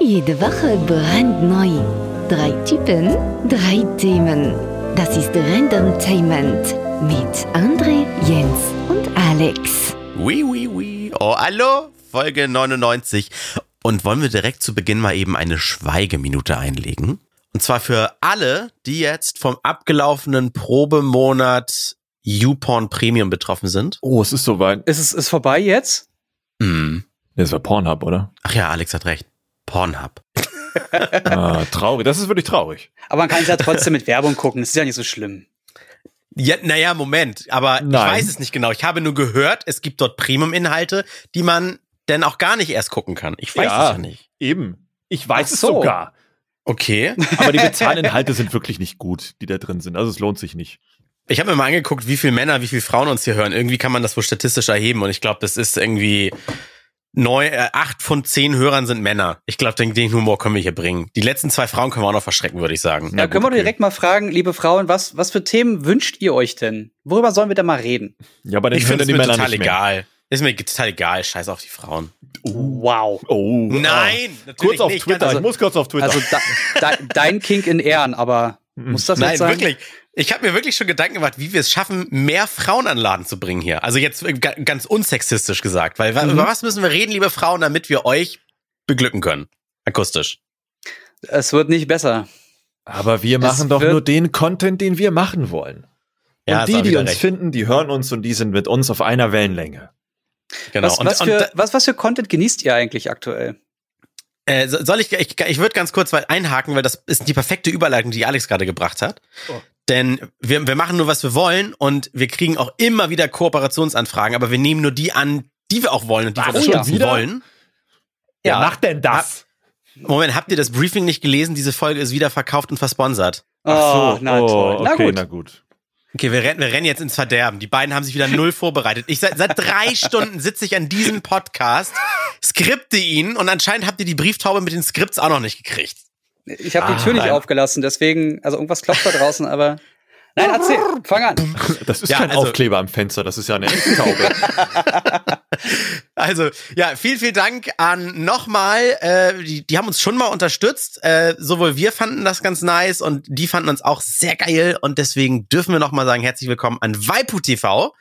Jede Woche brandneu. Drei Typen, drei Themen. Das ist Randomtainment mit André, Jens und Alex. Oui, oui, oui. Oh, hallo, Folge 99. Und wollen wir direkt zu Beginn mal eben eine Schweigeminute einlegen? Und zwar für alle, die jetzt vom abgelaufenen Probemonat YouPorn Premium betroffen sind. Oh, es ist soweit. Ist es ist vorbei jetzt? Hm. Das war Pornhub, oder? Ach ja, Alex hat recht. Pornhub. ah, traurig. Das ist wirklich traurig. Aber man kann es ja trotzdem mit Werbung gucken. Das ist ja nicht so schlimm. Ja, naja, Moment. Aber Nein. ich weiß es nicht genau. Ich habe nur gehört, es gibt dort Premium-Inhalte, die man denn auch gar nicht erst gucken kann. Ich weiß Ja. es ja nicht. Eben. Ich weiß Ach es so. sogar. Okay. Aber die Bezahlinhalte sind wirklich nicht gut, die da drin sind. Also es lohnt sich nicht. Ich habe mir mal angeguckt, wie viele Männer, wie viele Frauen uns hier hören. Irgendwie kann man das wohl statistisch erheben und ich glaube, das ist irgendwie neun, äh, acht von zehn Hörern sind Männer. Ich glaube, den, den Humor können wir hier bringen. Die letzten zwei Frauen können wir auch noch verschrecken, würde ich sagen. Da können wir doch direkt mal fragen, liebe Frauen, was, was für Themen wünscht ihr euch denn? Worüber sollen wir denn mal reden? Ja, aber Ich finde es die mir Männer total egal. Ist mir total egal. Scheiß auf die Frauen. Wow. Oh. Nein, natürlich Kurz auf nicht. Twitter. Also- ich muss kurz auf Twitter. Also da, da, dein Kink in Ehren, aber muss das Nein, jetzt sein? wirklich. Ich habe mir wirklich schon Gedanken gemacht, wie wir es schaffen, mehr Frauen an den Laden zu bringen hier. Also jetzt äh, ga- ganz unsexistisch gesagt. Weil Mhm. über was müssen wir reden, liebe Frauen, damit wir euch beglücken können? Akustisch. Es wird nicht besser. aber wir Es machen doch wird- nur den Content, den wir machen wollen. Ja, und hast die, die uns recht. finden, die hören uns und die sind mit uns auf einer Wellenlänge. Genau. Was, und, was, und, für, was, was für Content genießt ihr eigentlich aktuell? Äh, so- soll ich, ich, ich würde ganz kurz mal einhaken, weil das ist die perfekte Überleitung, die Alex gerade gebracht hat. Oh. Denn wir, wir machen nur, was wir wollen und wir kriegen auch immer wieder Kooperationsanfragen, aber wir nehmen nur die an, die wir auch wollen und die Was, wir schon unterstützen wieder? wollen. Wer macht denn das? Moment, habt ihr das Briefing nicht gelesen? Diese Folge ist wieder verkauft und versponsert. Oh, na toll. Na okay, gut. na gut. Okay, wir rennen, wir rennen jetzt ins Verderben. Die beiden haben sich wieder null vorbereitet. Ich seit, seit drei Stunden sitze ich an diesem Podcast, skripte ihn und anscheinend habt ihr die Brieftaube mit den Skripts auch noch nicht gekriegt. Ich habe Ah, die Tür nicht nein. aufgelassen, deswegen, also irgendwas klopft da draußen, aber. Nein, erzähl, fang an. Das ist Ja, kein also- Aufkleber am Fenster, das ist ja eine echte Taube. Also, ja, vielen, vielen Dank an nochmal. Äh, die, die haben uns schon mal unterstützt. Äh, sowohl wir fanden das ganz nice und die fanden uns auch sehr geil. Und deswegen dürfen wir nochmal sagen, herzlich willkommen an Waipu TV.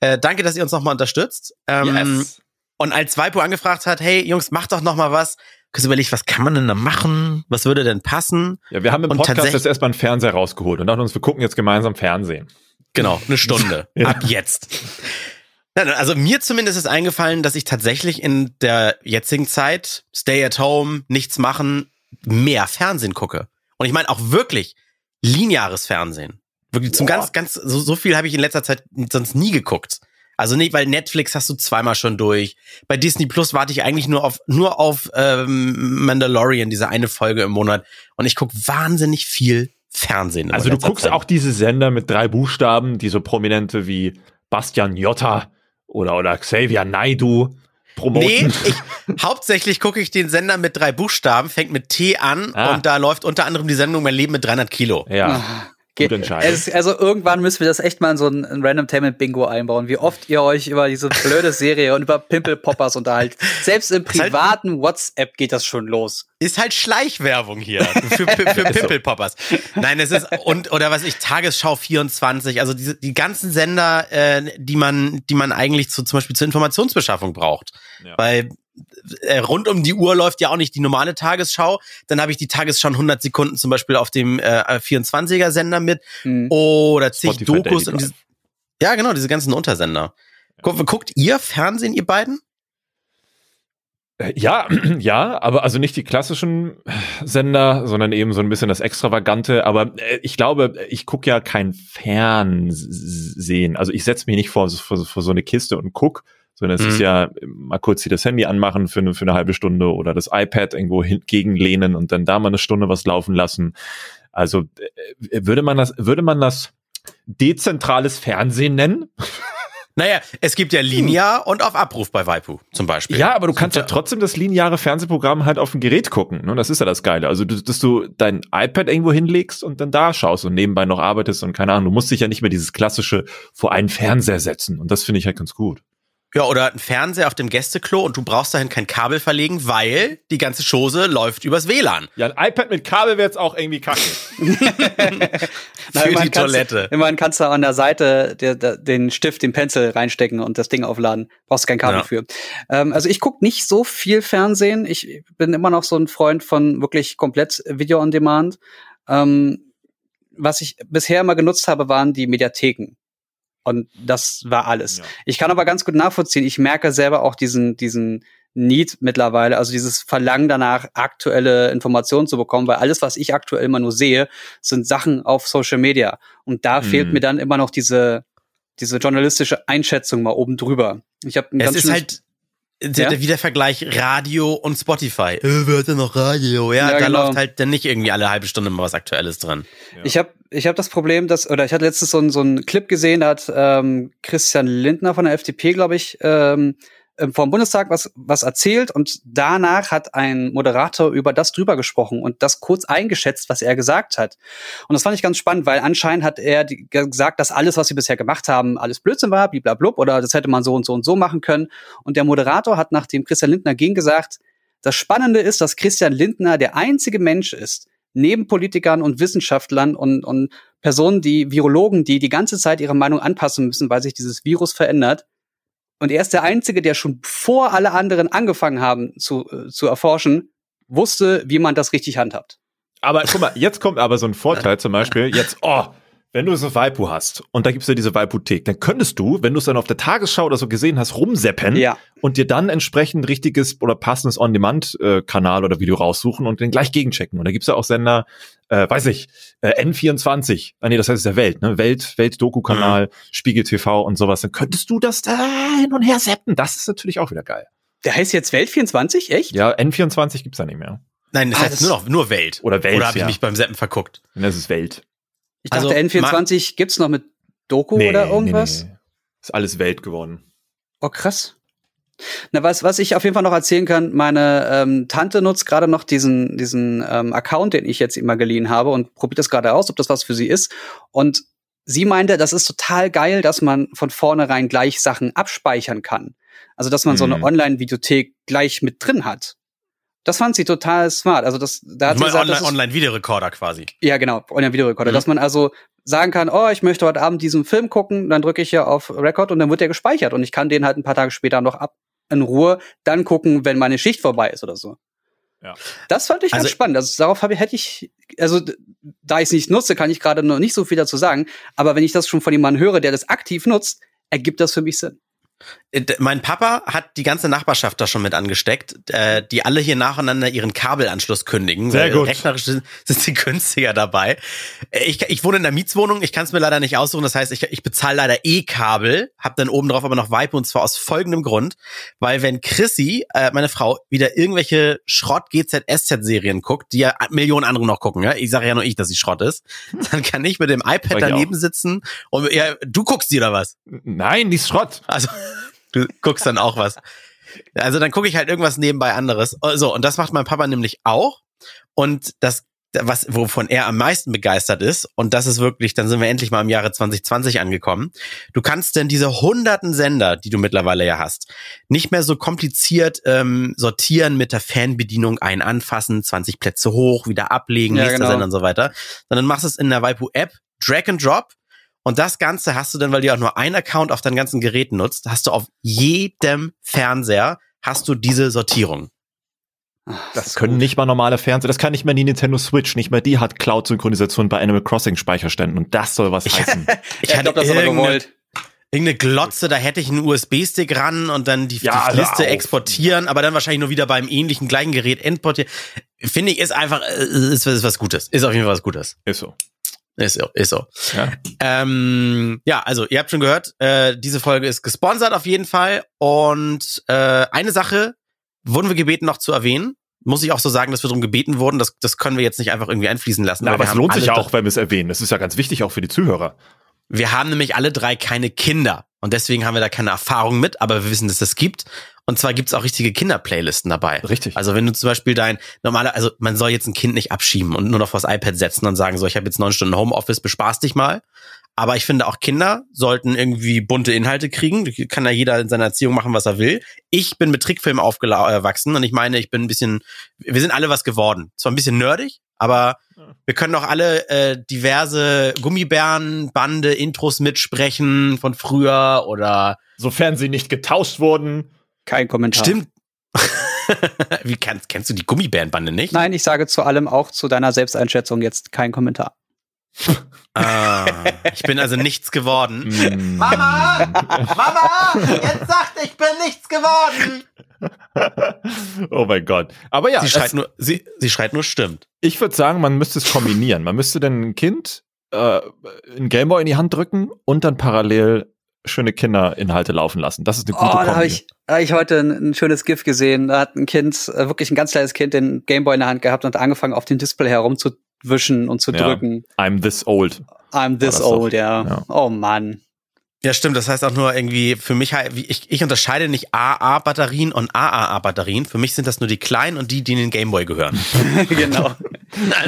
Äh, danke, dass ihr uns nochmal unterstützt. Ähm, Yes. Und als Waipu angefragt hat, hey Jungs, macht doch noch mal was. Kurz überlegt, was kann man denn da machen? Was würde denn passen? Ja, wir haben im Und Podcast jetzt erstmal einen Fernseher rausgeholt und dachten uns, wir gucken jetzt gemeinsam Fernsehen. Genau, eine Stunde. Ja. Ab jetzt. Also mir zumindest ist eingefallen, dass ich tatsächlich in der jetzigen Zeit, stay at home, nichts machen, mehr Fernsehen gucke. Und ich meine auch wirklich lineares Fernsehen. Wirklich zum Boah. ganz, ganz, so, so viel habe ich in letzter Zeit sonst nie geguckt. Also nicht, weil Netflix hast du zweimal schon durch. Bei Disney Plus warte ich eigentlich nur auf, nur auf ähm, Mandalorian, diese eine Folge im Monat. Und ich gucke wahnsinnig viel Fernsehen. Also du guckst Zeit. auch diese Sender mit drei Buchstaben, die so prominente wie Bastian Jotta oder, oder Xavier Naidu promoten. Nee, ich, hauptsächlich gucke ich den Sender mit drei Buchstaben, fängt mit T an Ah. und da läuft unter anderem die Sendung Mein Leben mit 300 Kilo. Ja, Entscheidung. Es, also irgendwann müssen wir das echt mal in so ein, ein Random Tainment Bingo einbauen, wie oft ihr euch über diese blöde Serie und über Pimple Poppers unterhaltet. Selbst im halt- privaten WhatsApp geht das schon los. Ist halt Schleichwerbung hier für, für, für Pimpelpoppers. Nein, es ist und oder was ich Tagesschau 24, also diese die ganzen Sender, äh, die man die man eigentlich zu, zum Beispiel zur Informationsbeschaffung braucht, Ja. weil rund um die Uhr läuft ja auch nicht die normale Tagesschau. Dann habe ich die Tagesschau in 100 Sekunden zum Beispiel auf dem äh, 24er Sender mit Hm. oder zig Spotify Dokus und diese, ja genau diese ganzen Untersender. Guckt, guckt ihr Fernsehen, ihr beiden? Äh, Ja, ja, aber also nicht die klassischen Sender, sondern eben so ein bisschen das Extravagante. Aber äh, ich glaube, ich gucke ja kein Fernsehen. Also ich setze mich nicht vor, vor, vor so eine Kiste und guck, sondern es Mhm. ist ja mal kurz hier das Handy anmachen für eine, für eine halbe Stunde oder das iPad irgendwo hingegenlehnen und dann da mal eine Stunde was laufen lassen. Also äh, würde man das, würde man das dezentrales Fernsehen nennen? Naja, es gibt ja linear und auf Abruf bei Waipu zum Beispiel. Ja, aber du kannst ja trotzdem das lineare Fernsehprogramm halt auf dem Gerät gucken. Ne? Das ist ja das Geile. Also, dass du dein iPad irgendwo hinlegst und dann da schaust und nebenbei noch arbeitest und keine Ahnung, du musst dich ja nicht mehr dieses klassische vor einen Fernseher setzen. Und das finde ich halt ganz gut. Ja, oder ein Fernseher auf dem Gästeklo und du brauchst dahin kein Kabel verlegen, weil die ganze Chose läuft übers WLAN. Ja, ein iPad mit Kabel wäre jetzt auch irgendwie kacke. Für die Toilette. Immerhin kannst du an der Seite der, der, den Stift, den Pencil reinstecken und das Ding aufladen. Brauchst kein Kabel Ja. für. Ähm, also ich gucke nicht so viel Fernsehen. Ich bin immer noch so ein Freund von wirklich komplett Video on Demand. Ähm, was ich bisher immer genutzt habe, waren die Mediatheken. Und das war alles. Ja. Ich kann aber ganz gut nachvollziehen. Ich merke selber auch diesen, diesen Need mittlerweile, also dieses Verlangen danach, aktuelle Informationen zu bekommen, weil alles, was ich aktuell immer nur sehe, sind Sachen auf Social Media. Und da Mhm. fehlt mir dann immer noch diese, diese journalistische Einschätzung mal oben drüber. Ich habe ein Es ist halt der, Ja? wie der Vergleich Radio und Spotify. Äh, wer hat denn noch Radio? Ja, Ja, da genau. läuft halt dann nicht irgendwie alle halbe Stunde mal was Aktuelles drin. Ich habe ich hab das Problem, dass, oder ich hatte letztens so, einen- so einen Clip gesehen, da hat ähm, Christian Lindner von der FDP, glaube ich, ähm, vor dem Bundestag was, was erzählt und danach hat ein Moderator über das drüber gesprochen und das kurz eingeschätzt, was er gesagt hat. Und das fand ich ganz spannend, weil anscheinend hat er die, gesagt, dass alles, was sie bisher gemacht haben, alles Blödsinn war, bliblablub, oder das hätte man so und so und so machen können. Und der Moderator hat, nachdem Christian Lindner ging, gesagt, das Spannende ist, dass Christian Lindner der einzige Mensch ist, neben Politikern und Wissenschaftlern und, und Personen, die Virologen, die die ganze Zeit ihre Meinung anpassen müssen, weil sich dieses Virus verändert. Und er ist der Einzige, der schon bevor alle anderen angefangen haben zu, äh, zu erforschen, wusste, wie man das richtig handhabt. Aber guck mal, jetzt kommt aber so ein Vorteil zum Beispiel, jetzt, oh, wenn du so Waipu hast und da gibt's ja diese Waipu-Thek, dann könntest du, wenn du es dann auf der Tagesschau oder so gesehen hast, rumseppen Ja. und dir dann entsprechend richtiges oder passendes On-Demand-Kanal oder Video raussuchen und den gleich gegenchecken. Und da gibt's ja auch Sender, äh, weiß ich, äh, N24, ah nee, das heißt der Welt, ne? Welt, Welt-Doku-Kanal, Spiegel TV und sowas. Dann könntest du das da hin und her seppen. Das ist natürlich auch wieder geil. Der heißt jetzt Welt 24, echt? Ja, N24 gibt's da nicht mehr. Nein, das Ah, heißt das- nur noch nur Welt. Oder Welt, Oder habe ich ja. mich beim Seppen verguckt? Das ist Welt. Ich dachte, Also, N24 gibt's noch mit Doku oder irgendwas? Nee, nee. Ist alles Welt geworden. Oh, krass. Na, was, was ich auf jeden Fall noch erzählen kann, meine ähm, Tante nutzt gerade noch diesen, diesen ähm, Account, den ich jetzt immer geliehen habe und probiert das gerade aus, ob das was für sie ist. Und sie meinte, das ist total geil, dass man von vornherein gleich Sachen abspeichern kann. Also, dass man so eine Mhm. Online-Videothek gleich mit drin hat. Das fand sie total smart. Also, das, da hat sie gesagt, Online- ist- Online-Videorekorder quasi. ja, genau, Online-Videorekorder. Mhm. Dass man also sagen kann, oh, ich möchte heute Abend diesen Film gucken, dann drücke ich hier auf Record und dann wird der gespeichert und ich kann den halt ein paar Tage später noch ab in Ruhe dann gucken, wenn meine Schicht vorbei ist oder so. Ja. Das fand ich ganz Also- spannend. Also darauf habe ich, hätte ich, also da ich es nicht nutze, kann ich gerade noch nicht so viel dazu sagen. Aber wenn ich das schon von jemandem höre, der das aktiv nutzt, ergibt das für mich Sinn. Äh, Mein Papa hat die ganze Nachbarschaft da schon mit angesteckt, äh, die alle hier nacheinander ihren Kabelanschluss kündigen. Sehr gut. Rechnerisch sind, sie günstiger dabei. Äh, Ich, ich wohne in einer Mietswohnung, ich kann es mir leider nicht aussuchen. Das heißt, ich, ich bezahle leider E-Kabel, hab dann oben drauf aber noch Vibe und zwar aus folgendem Grund, weil wenn Chrissy, äh, meine Frau, wieder irgendwelche Schrott GZSZ-Serien guckt, die ja Millionen andere noch gucken, ja, ich sage ja nur ich, dass sie Schrott ist, dann kann ich mit dem iPad daneben sitzen und ja, du guckst die oder was? Nein, die ist Schrott. Also, du guckst dann auch was. Also dann gucke ich halt irgendwas nebenbei anderes. So, und das macht mein Papa nämlich auch. Und das, was, wovon er am meisten begeistert ist, und das ist wirklich, dann sind wir endlich mal im Jahre 2020 angekommen. Du kannst denn diese hunderten Sender, die du mittlerweile ja hast, nicht mehr so kompliziert ähm, sortieren mit der Fanbedienung ein anfassen, 20 Plätze hoch, wieder ablegen, Ja, nächster genau. Sender und so weiter. Sondern machst es in der Waipu-App, Drag and Drop und das Ganze hast du dann, weil du ja auch nur einen Account auf deinen ganzen Geräten nutzt, hast du auf jedem Fernseher hast du diese Sortierung. Das können nicht mal normale Fernseher, das kann nicht mal die Nintendo Switch, nicht mal die hat Cloud-Synchronisation bei Animal Crossing Speicherständen und das soll was heißen. Ich hatte glaube, das aber irgendeine, gewollt. irgendeine Glotze, da hätte ich einen USB-Stick ran und dann die, Ja, die hör Liste exportieren, aber dann wahrscheinlich nur wieder beim ähnlichen gleichen Gerät importieren. Finde ich, ist einfach, äh, ist, ist was Gutes. Ist auf jeden Fall was Gutes. Ist so. Ist so, ist so. Ja. Ähm, ja, also ihr habt schon gehört, äh, diese Folge ist gesponsert auf jeden Fall. Und äh, eine Sache wurden wir gebeten noch zu erwähnen. Muss ich auch so sagen, dass wir darum gebeten wurden. Das, das können wir jetzt nicht einfach irgendwie einfließen lassen. Na, aber es lohnt sich auch, wenn wir es erwähnen. Das ist ja ganz wichtig auch für die Zuhörer. Wir haben nämlich alle drei keine Kinder. Und deswegen haben wir da keine Erfahrung mit, aber wir wissen, dass das gibt. Und zwar gibt's auch richtige Kinder-Playlisten dabei. Richtig. Also wenn du zum Beispiel dein normaler, also man soll jetzt ein Kind nicht abschieben und nur noch vors iPad setzen und sagen so, ich habe jetzt neun Stunden Homeoffice, bespaß dich mal. Aber ich finde auch Kinder sollten irgendwie bunte Inhalte kriegen. Kann ja jeder in seiner Erziehung machen, was er will. Ich bin mit Trickfilmen aufgewachsen und ich meine, ich bin ein bisschen, wir sind alle was geworden. Zwar ein bisschen nerdig, aber wir können auch alle äh, diverse Gummibärenbande, Intros mitsprechen von früher oder Sofern sie nicht getauscht wurden. Kein Kommentar. Stimmt. Wie kennst, kennst du die Gummibärenbande nicht? Nein, ich sage zu allem auch zu deiner Selbsteinschätzung jetzt kein Kommentar. Ah, ich bin also nichts geworden. Mm. Mama! Mama! Jetzt sagt, ich bin nichts geworden! oh mein Gott. Aber ja, sie, es- schreit nur, sie, sie schreit nur stimmt. ich würde sagen, man müsste es kombinieren. Man müsste dann ein Kind äh, einen Gameboy in die Hand drücken und dann parallel schöne Kinderinhalte laufen lassen. Das ist eine Oh, gute da Kombi. habe ich, da hab ich heute ein, ein schönes GIF gesehen. Da hat ein Kind, äh, wirklich ein ganz kleines Kind, den Gameboy in der Hand gehabt und hat angefangen, auf dem Display herumzuwischen und zu Ja. drücken. I'm this old. I'm this old, ja. Ja. Oh Mann. Ja, stimmt. Das heißt auch nur irgendwie, für mich, ich, ich unterscheide nicht AA-Batterien und AAA-Batterien. Für mich sind das nur die kleinen und die, die in den Gameboy gehören. genau.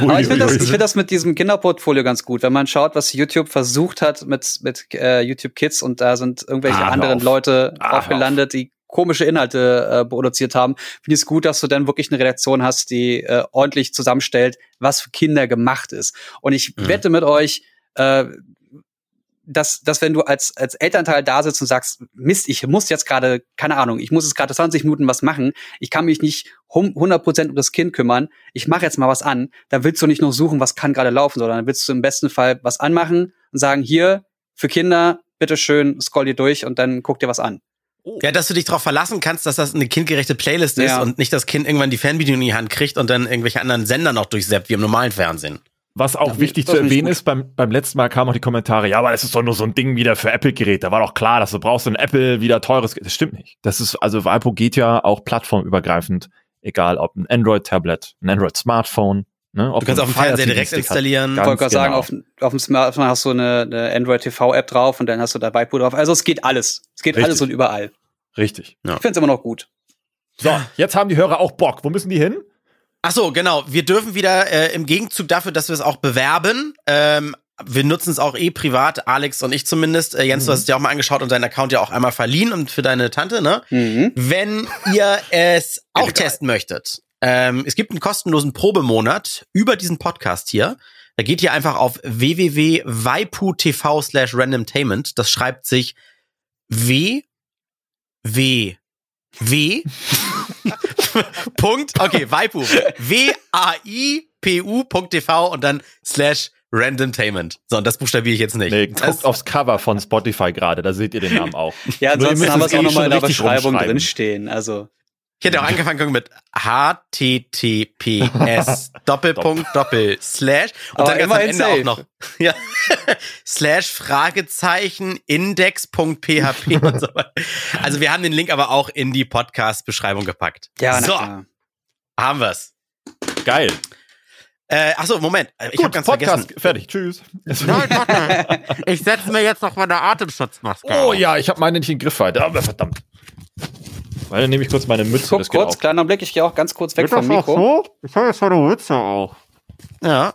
Aber ich finde das, ich find das mit diesem Kinderportfolio ganz gut, wenn man schaut, was YouTube versucht hat mit, mit äh, YouTube Kids und da sind irgendwelche Ah, anderen auf. Leute Ah, aufgelandet, die komische Inhalte äh, produziert haben. Finde ich es gut, dass du dann wirklich eine Redaktion hast, die äh, ordentlich zusammenstellt, was für Kinder gemacht ist. Und ich Mhm. wette mit euch, äh, dass, dass wenn du als, als Elternteil da sitzt und sagst, Mist, ich muss jetzt gerade, keine Ahnung, ich muss jetzt gerade 20 Minuten was machen, ich kann mich nicht hum- 100% um das Kind kümmern, ich mache jetzt mal was an, dann willst du nicht nur suchen, was kann gerade laufen, sondern dann willst du im besten Fall was anmachen und sagen, hier, für Kinder, bitteschön, scroll dir durch und dann guck dir was an. Ja, dass du dich darauf verlassen kannst, dass das eine kindgerechte Playlist ist Ja. und nicht das Kind irgendwann die Fernbedienung in die Hand kriegt und dann irgendwelche anderen Sender noch durchseppt, wie im normalen Fernsehen. Was auch Ja, wichtig zu erwähnen ist, beim, beim letzten Mal kamen auch die Kommentare, ja, aber das ist doch nur so ein Ding wieder für Apple-Geräte. Da war doch klar, dass du brauchst ein Apple wieder teures Gerät. Das stimmt nicht. Das ist, also Vipo geht ja auch plattformübergreifend, egal ob ein Android-Tablet, ein Android-Smartphone. Ne, ob Du kannst auf dem Fernseher direkt installieren. Ich wollte gerade sagen, genau. auf, auf dem Smartphone hast du eine, eine Android TV App drauf und dann hast du da Waipu drauf. Also es geht alles. Es geht Richtig. alles und überall. Richtig. Ich finde es immer noch gut. So, jetzt haben die Hörer auch Bock. Wo müssen die hin? Ach so, genau. Wir dürfen wieder äh, im Gegenzug dafür, dass wir es auch bewerben. Ähm, wir nutzen es auch eh privat, Alex und ich zumindest. Äh, Jens, du hast es dir auch mal angeschaut und deinen Account ja auch einmal verliehen und für deine Tante, ne? Mhm. Wenn ihr es auch testen möchtet, ähm, es gibt einen kostenlosen Probemonat über diesen Podcast hier. Da geht ihr einfach auf www.waipu.tv slash randomtainment. Das schreibt sich W, W, W, Punkt, okay, Waipu, W-A-I-P-U.tv und dann slash randomtainment. So, und das buchstabiere ich jetzt nicht. Nee, das, guckt aufs Cover von Spotify gerade, da seht ihr den Namen auch. Ja, ansonsten haben wir es auch eh nochmal in der Beschreibung drinstehen. Also Ich hätte auch angefangen mit HTTPS Doppelpunkt Doppel Slash und Aber dann ganz am Ende safe. auch noch ja, Slash Fragezeichen Index.php und so weiter. Also wir haben den Link aber auch in die Podcast-Beschreibung gepackt. ja, so, klar. haben wir's. Geil. Äh, achso, Moment. Ich habe ganz Podcast vergessen. fertig. Tschüss. Nein, warte. Ich setze mir jetzt noch meine Atemschutzmaske Oh auf. ja, ich habe meine nicht in den Griff weiter. Aber verdammt. Weil dann nehme ich kurz meine Mütze. Guck kurz, auch. kleiner Blick, ich gehe auch ganz kurz weg vom Mikro. Ich habe jetzt meine Mütze auf. Ja.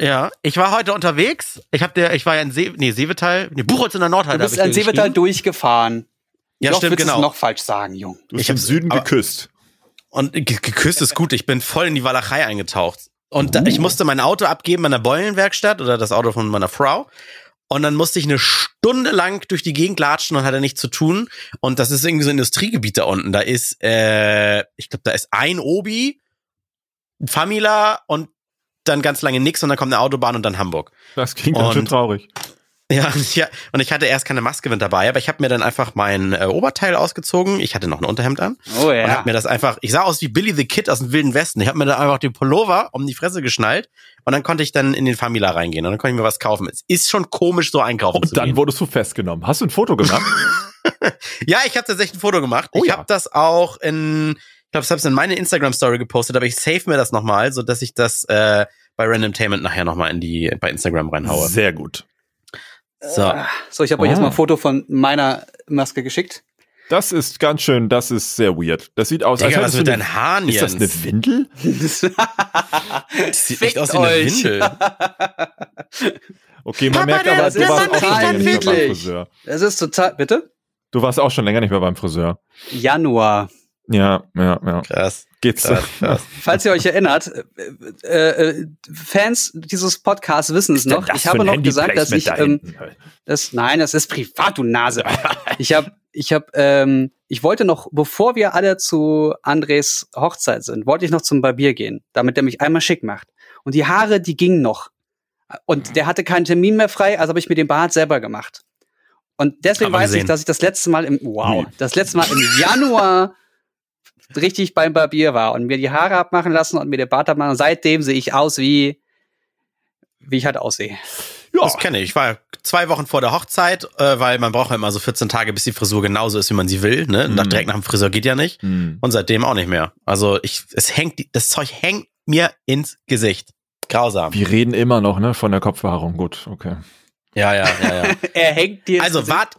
Ja, ich war heute unterwegs. Ich habe der, ich war ja in See, nee, Seevetal, nee, Buchholz in der Du Nordheide. hab bist dir Seevetal durchgefahren. Ja, Noch stimmt, willst du genau. es noch falsch sagen, Jung. Du bist Ich im hab- Süden aber- geküsst. Und ge- geküsst ist gut. Ich bin voll in die Walachei eingetaucht. Und da, ich musste mein Auto abgeben an der Beulenwerkstatt oder das Auto von meiner Frau. Und dann musste ich eine Stunde lang durch die Gegend latschen und hatte nichts zu tun. Und das ist irgendwie so ein Industriegebiet da unten. Da ist, äh, ich glaube, da ist ein Obi, ein Famila und dann ganz lange nix und dann kommt eine Autobahn und dann Hamburg. Das klingt ganz schön traurig. Ja, ja, und ich hatte erst keine Maske mit dabei, aber ich habe mir dann einfach mein äh, Oberteil ausgezogen. Ich hatte noch ein Unterhemd an Oh und ja. hab mir das einfach, ich sah aus wie Billy the Kid aus dem Wilden Westen. Ich habe mir da einfach den Pullover um die Fresse geschnallt und dann konnte ich dann in den Famila reingehen und dann konnte ich mir was kaufen. Es ist schon komisch, so einkaufen zu Und dann gehen. wurdest du festgenommen. Hast du ein Foto gemacht? Ja, ich habe tatsächlich ein Foto gemacht. Oh ich ja. habe das auch in, ich glaube, ich habe es in meine Instagram Story gepostet, aber ich save mir das nochmal, so dass ich das äh, bei Randomtainment nachher nochmal in die bei Instagram reinhaue. Sehr gut. So. So, ich habe euch jetzt Ah. mal ein Foto von meiner Maske geschickt. Das ist ganz schön, das ist sehr weird. Das sieht aus, Digga, was hättest mit deinen eine, Haaren, Ist das eine Windel? Das sieht echt aus wie eine. Windel. Okay, man Papa, merkt aber, das du ist warst auch schon total länger nicht mehr beim. Friseur. Es ist total, bitte? Du warst auch schon länger nicht mehr beim Friseur. Januar. Ja, ja, ja. Krass. Geht's? Krass, krass. Falls ihr euch erinnert, äh, äh, Fans dieses Podcasts wissen es noch. Ich habe noch gesagt, dass ich, ähm, das, nein, das ist privat, du Nase. Ich habe, ich habe, ähm, ich wollte noch, bevor wir alle zu Andres Hochzeit sind, wollte ich noch zum Barbier gehen, damit der mich einmal schick macht. Und die Haare, die gingen noch. Und der hatte keinen Termin mehr frei, also habe ich mir den Bart selber gemacht. Und deswegen weiß ich, dass ich das letzte Mal im, wow, Hm. das letzte Mal im Januar richtig beim Barbier war und mir die Haare abmachen lassen und mir den Bart abmachen. Seitdem sehe ich aus wie, wie ich halt aussehe. ja, Das kenne ich. Ich war zwei Wochen vor der Hochzeit, äh, weil man braucht ja immer so 14 Tage, bis die Frisur genauso ist, wie man sie will. Ne? Mhm. Nach direkt nach dem Friseur geht ja nicht. Hm. Und seitdem auch nicht mehr. Also ich, es hängt, das Zeug hängt mir ins Gesicht. Grausam. Wir reden immer noch, ne, von der Kopfbehaarung. Gut, okay. Ja, ja, ja, ja. Er hängt dir. Also wart,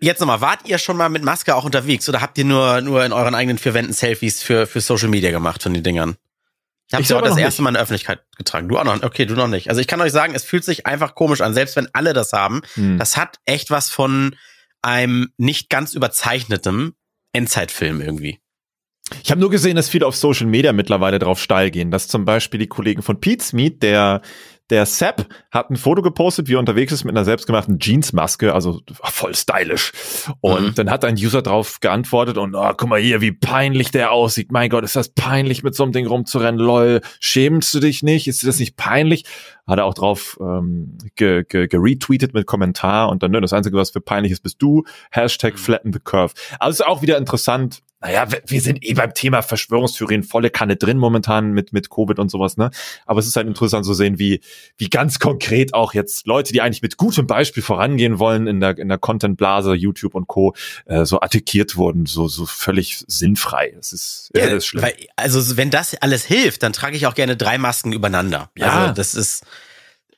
jetzt nochmal, wart ihr schon mal mit Maske auch unterwegs oder habt ihr nur, nur in euren eigenen vier Wänden Selfies für, für Social Media gemacht von den Dingern? Ich habe sie auch das erste Mal in der Öffentlichkeit getragen. Du auch noch, okay, du noch nicht. Also ich kann euch sagen, es fühlt sich einfach komisch an, selbst wenn alle das haben. Hm. Das hat echt was von einem nicht ganz überzeichnetem Endzeitfilm irgendwie. Ich habe nur gesehen, dass viele auf Social Media mittlerweile drauf steil gehen. Dass zum Beispiel die Kollegen von Pete's Meet, der der Sepp hat ein Foto gepostet, wie er unterwegs ist mit einer selbstgemachten Jeansmaske, also voll stylisch. Und Mhm. dann hat ein User drauf geantwortet und oh, guck mal hier, wie peinlich der aussieht. Mein Gott, ist das peinlich, mit so einem Ding rumzurennen. Lol, schämst du dich nicht? Ist dir das nicht peinlich? Hat er auch drauf ähm, ge, ge, geretweetet mit Kommentar und dann, ne, das Einzige, was für peinlich ist, bist du. Hashtag flatten the curve. Also ist auch wieder interessant. Naja, wir- wir sind eh beim Thema Verschwörungstheorien volle Kanne drin momentan mit, mit Covid und sowas, ne? Aber es ist halt interessant zu sehen, wie, wie ganz konkret auch jetzt Leute, die eigentlich mit gutem Beispiel vorangehen wollen in der, in der Content-Blase, YouTube und Co., äh, so attackiert wurden, so, so völlig sinnfrei. Das ist, ja, das ist schlimm. Weil, also wenn das alles hilft, dann trage ich auch gerne drei Masken übereinander. Ja. Also das ist,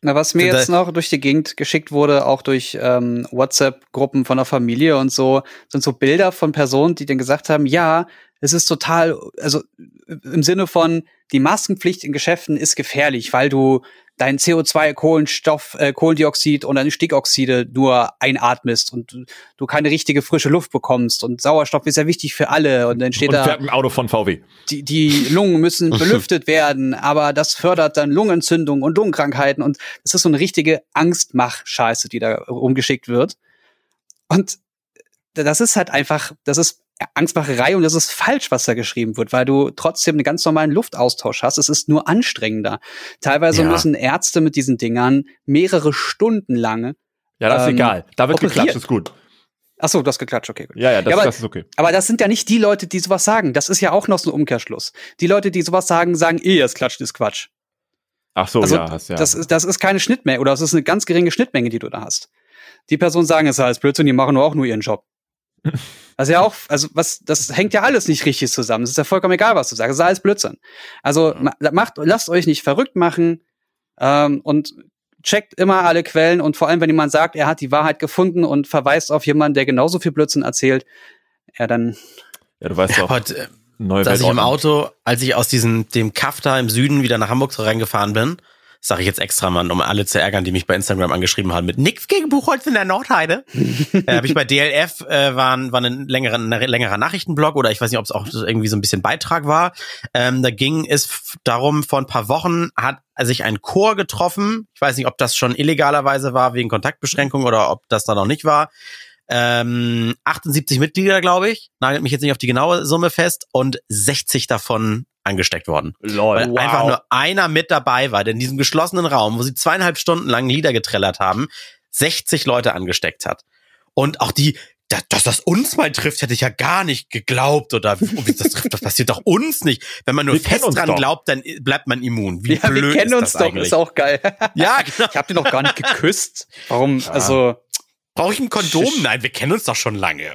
Na, was mir jetzt noch durch die Gegend geschickt wurde, auch durch ähm, WhatsApp-Gruppen von der Familie und so, sind so Bilder von Personen, die dann gesagt haben, ja, es ist total, also im Sinne von, die Maskenpflicht in Geschäften ist gefährlich, weil du dein CO2, Kohlenstoff, äh, Kohlendioxid und deine Stickoxide nur einatmest und du, du keine richtige frische Luft bekommst und Sauerstoff ist ja wichtig für alle und dann steht und da ein Auto von VW. die, die Lungen müssen belüftet werden, aber das fördert dann Lungenentzündung und Lungenkrankheiten und es ist so eine richtige Angstmach-Scheiße, die da rumgeschickt wird. Und das ist halt einfach, das ist Angstmacherei und das ist falsch, was da geschrieben wird, weil du trotzdem einen ganz normalen Luftaustausch hast. Es ist nur anstrengender. Teilweise Ja. müssen Ärzte mit diesen Dingern mehrere Stunden lang. Ja, das ist Ähm, egal. Da wird operiert. geklatscht, ist gut. Ach so, du hast geklatscht, okay. Gut. Ja, ja, das, Ja, aber- das ist okay. Aber das sind ja nicht die Leute, die sowas sagen. Das ist ja auch noch so ein Umkehrschluss. Die Leute, die sowas sagen, sagen eh, das klatscht ist Quatsch. Ach so, Also, ja, hast ja. Das, ist, das ist keine Schnittmenge oder das ist eine ganz geringe Schnittmenge, die du da hast. Die Personen sagen, es ist alles Blödsinn, die machen nur auch nur ihren Job. Also ja auch, also was, das hängt ja alles nicht richtig zusammen. Es ist ja vollkommen egal, was du sagst. Es ist alles Blödsinn. Also ma- macht, lasst euch nicht verrückt machen ähm, und checkt immer alle Quellen und vor allem, wenn jemand sagt, er hat die Wahrheit gefunden und verweist auf jemanden, der genauso viel Blödsinn erzählt, ja dann ja, du weißt ja, doch, heute, äh, neue dass ich im. Auto, als ich aus diesem dem Kaff da im Süden wieder nach Hamburg so reingefahren bin, sage ich jetzt extra, Mann, um alle zu ärgern, die mich bei Instagram angeschrieben haben, mit nix gegen Buchholz in der Nordheide. äh, habe ich bei DLF, äh, war, ein- war ein längerer, längerer Nachrichtenblog oder ich weiß nicht, ob es auch irgendwie so ein bisschen Beitrag war. Ähm, da ging es darum, vor ein paar Wochen hat sich ein Chor getroffen. Ich weiß nicht, ob das schon illegalerweise war, wegen Kontaktbeschränkung oder ob das da noch nicht war. Ähm, 78 Mitglieder, glaube ich. Nagelt mich jetzt nicht auf die genaue Summe fest und 60 davon angesteckt worden. Lol, Weil einfach nur einer mit dabei war, der in diesem geschlossenen Raum, wo sie zweieinhalb Stunden lang Lieder getrellert haben, 60 Leute angesteckt hat. Und auch die, da, dass das uns mal trifft, hätte ich ja gar nicht geglaubt oder oh, wie das trifft, das passiert doch uns nicht. Wenn man nur Wir fest dran doch. glaubt, dann bleibt man immun. Wie ja, blöd wir kennen ist uns das doch, eigentlich? ist auch geil. ja, genau. Ich hab die noch gar nicht geküsst. Warum? Also Brauche ich ein Kondom? Nein, wir kennen uns doch schon lange.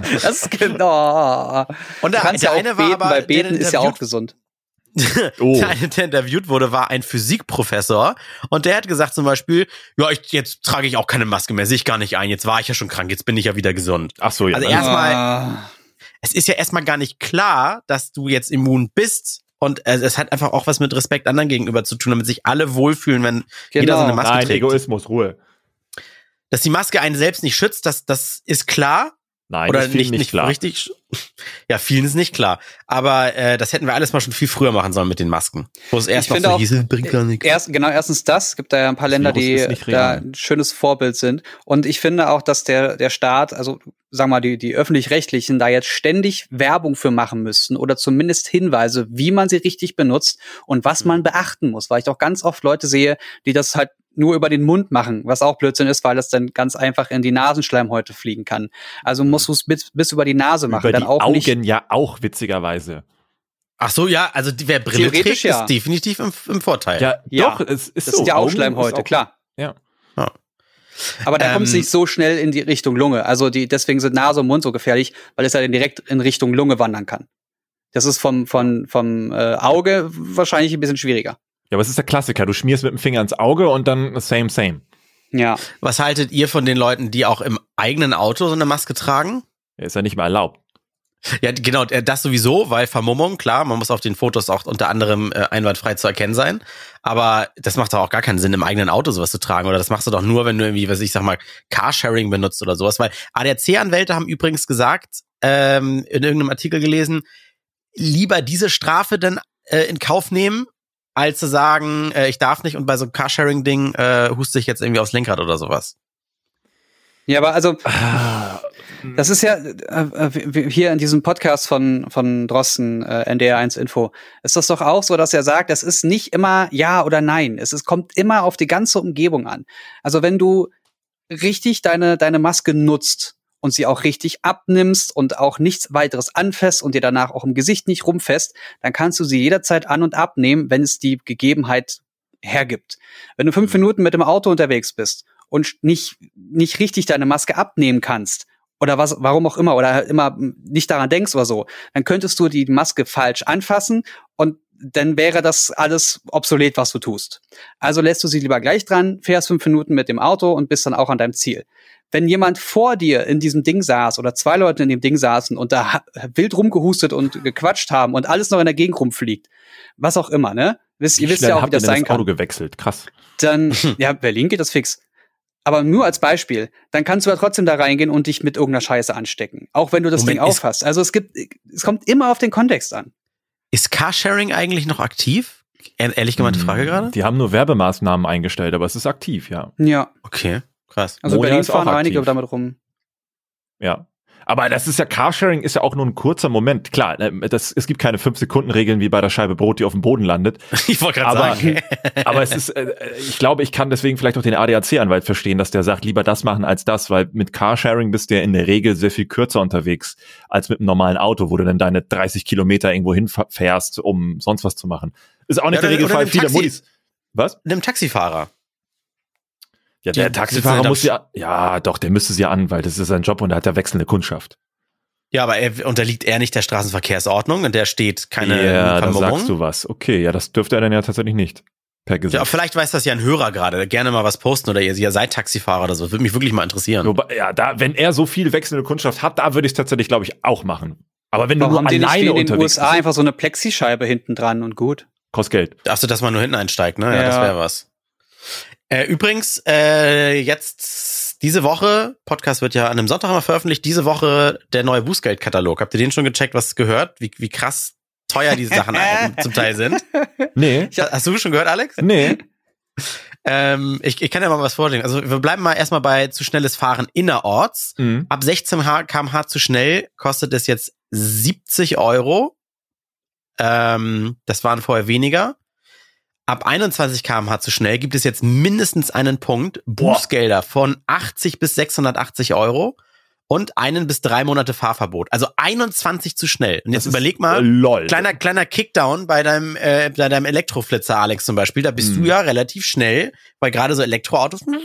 das ist genau. Und der, der ja eine war beten, aber, weil beten ist ja auch interviewt gesund. Oh. Der eine, der interviewt wurde, war ein Physikprofessor und der hat gesagt zum Beispiel, ja, ich, jetzt trage ich auch keine Maske mehr, sehe ich gar nicht ein, jetzt war ich ja schon krank, jetzt bin ich ja wieder gesund. Ach so, ja. Also erstmal- Ah. Es ist ja erstmal gar nicht klar, dass du jetzt immun bist, Und es hat einfach auch was mit Respekt anderen gegenüber zu tun, damit sich alle wohlfühlen, wenn jeder so eine Genau. Maske Nein, trägt. Egoismus, Ruhe. Dass die Maske einen selbst nicht schützt, das, das ist klar. Nein, oder nicht, nicht klar. richtig. Ja, vielen ist nicht klar. Aber äh, das hätten wir alles mal schon viel früher machen sollen mit den Masken. Wo es erst Ich noch so auch, hieß, bringt gar nichts. Erst, genau, erstens das. Es gibt da ja ein paar Länder, die da ein schönes Vorbild sind. Und ich finde auch, dass der, der Staat, also sagen wir mal, die, die öffentlich-rechtlichen da jetzt ständig Werbung für machen müssten oder zumindest Hinweise, wie man sie richtig benutzt und was man beachten muss. Weil ich auch ganz oft Leute sehe, die das halt nur über den Mund machen, was auch Blödsinn ist, weil das dann ganz einfach in die Nasenschleimhäute fliegen kann. Also musst du es bis, bis über die Nase machen, Über dann die auch Augen nicht. ja auch, witzigerweise. Ach so, ja, also die, wer Brille trägt, ja. ist definitiv im, im Vorteil. Ja, Ja, doch, es ist Das so. sind ja auch Schleimhäute, ist auch- klar. Ja. Ja. Aber da kommt es Ähm, nicht so schnell in die Richtung Lunge. Also die, deswegen sind Nase und Mund so gefährlich, weil es ja dann direkt in Richtung Lunge wandern kann. Das ist vom, vom, vom äh, Auge wahrscheinlich ein bisschen schwieriger. Ja, aber es ist der Klassiker. Du schmierst mit dem Finger ins Auge und dann same, same. Ja. Was haltet ihr von den Leuten, die auch im eigenen Auto so eine Maske tragen? Ist ja nicht mehr erlaubt. Ja, genau, äh, das sowieso, weil Vermummung, klar, man muss auf den Fotos auch unter anderem äh, einwandfrei zu erkennen sein. Aber das macht doch auch gar keinen Sinn, im eigenen Auto sowas zu tragen. Oder das machst du doch nur, wenn du irgendwie, was ich sag mal, Carsharing benutzt oder sowas. Weil ADAC-Anwälte haben übrigens gesagt, ähm, in irgendeinem Artikel gelesen, lieber diese Strafe dann äh, in Kauf nehmen, als zu sagen, äh, ich darf nicht und bei so einem Carsharing-Ding äh, huste ich jetzt irgendwie aufs Lenkrad oder sowas. Ja, aber also, Ah, das ist ja äh, äh, hier in diesem Podcast von, von Drosten, äh, NDR1 Info, ist das doch auch so, dass er sagt, es ist nicht immer Ja oder Nein. Es ist, kommt immer auf die ganze Umgebung an. Also wenn du richtig deine, deine Maske nutzt und sie auch richtig abnimmst und auch nichts weiteres anfasst und dir danach auch im Gesicht nicht rumfasst, dann kannst du sie jederzeit an- und abnehmen, wenn es die Gegebenheit hergibt. Wenn du fünf Minuten mit dem Auto unterwegs bist und nicht, nicht richtig deine Maske abnehmen kannst, oder was, warum auch immer, oder immer nicht daran denkst oder so, dann könntest du die Maske falsch anfassen und dann wäre das alles obsolet, was du tust. Also lässt du sie lieber gleich dran, fährst fünf Minuten mit dem Auto und bist dann auch an deinem Ziel. Wenn jemand vor dir in diesem Ding saß oder zwei Leute in dem Ding saßen und da wild rumgehustet und gequatscht haben und alles noch in der Gegend rumfliegt, was auch immer, ne? Wisst, ihr wisst ja auch, wie das sein das kann Auto gewechselt? Krass. dann, ja, Berlin geht das fix. Aber nur als Beispiel, dann kannst du ja trotzdem da reingehen und dich mit irgendeiner Scheiße anstecken. Auch wenn du das Moment, Ding aufhast. Also es gibt, es kommt immer auf den Kontext an. Ist Carsharing eigentlich noch aktiv? Ehr- Ehrlich gemeinte Hm, Frage gerade? Die haben nur Werbemaßnahmen eingestellt, aber es ist aktiv, ja. Ja. Okay, krass. Also Moja Berlin fahren einige damit rum. Ja. Aber das ist ja, Carsharing ist ja auch nur ein kurzer Moment. Klar, äh, das, es gibt keine 5-Sekunden-Regeln wie bei der Scheibe Brot, die auf dem Boden landet. Ich wollte gerade sagen. aber es ist, äh, ich glaube, ich kann deswegen vielleicht auch den ADAC-Anwalt verstehen, dass der sagt, lieber das machen als das, weil mit Carsharing bist du ja in der Regel sehr viel kürzer unterwegs als mit einem normalen Auto, wo du dann deine 30 Kilometer irgendwo hinfährst, um sonst was zu machen. Ist auch nicht Ja, der Regelfall. oder mit Viele Taxi. Muddis. Was? Einem Taxifahrer. Ja, Die der Taxifahrer muss ja, ja, doch, der müsste sie ja an, weil das ist sein Job und er hat ja wechselnde Kundschaft. Ja, aber er unterliegt er nicht der Straßenverkehrsordnung, in der steht keine ja, da sagst du was. Okay, ja, das dürfte er dann ja tatsächlich nicht. Per Gesetz. Ja, vielleicht weiß das ja ein Hörer gerade. Gerne mal was posten oder ihr, ihr seid Taxifahrer oder so. Würde mich wirklich mal interessieren. Wobei, ja, da, wenn er so viel wechselnde Kundschaft hat, da würde ich es tatsächlich, glaube ich, auch machen. Aber wenn du Warum nur haben die nicht wie alleine in den unterwegs USA bist, einfach so eine Plexischeibe hinten dran und gut? kostet Geld. Achso, dass man nur hinten einsteigt, ne? Ja, Ja. das wäre was. Äh, übrigens, äh, jetzt diese Woche, Podcast wird ja an einem Sonntag immer veröffentlicht, diese Woche der neue Bußgeldkatalog. Habt ihr den schon gecheckt, was gehört? Wie, wie krass teuer diese Sachen zum Teil sind? Nee, Hast du schon gehört, Alex? nee. Ähm, ich, ich kann ja mal was vorlegen. Also wir bleiben mal erstmal bei zu schnelles Fahren innerorts. Mhm. Ab 16 km/h zu schnell kostet es jetzt 70 Euro. Ähm, das waren vorher weniger. Ab 21 km/h zu schnell gibt es jetzt mindestens einen Punkt. Bußgelder von 80 bis 680 Euro und einen bis drei Monate Fahrverbot. Also 21 zu schnell. Und jetzt überleg äh, mal, lol. kleiner, kleiner Kickdown bei deinem, äh, bei deinem Elektroflitzer, Alex zum Beispiel. Da bist Hm. du ja relativ schnell, weil gerade so Elektroautos, mal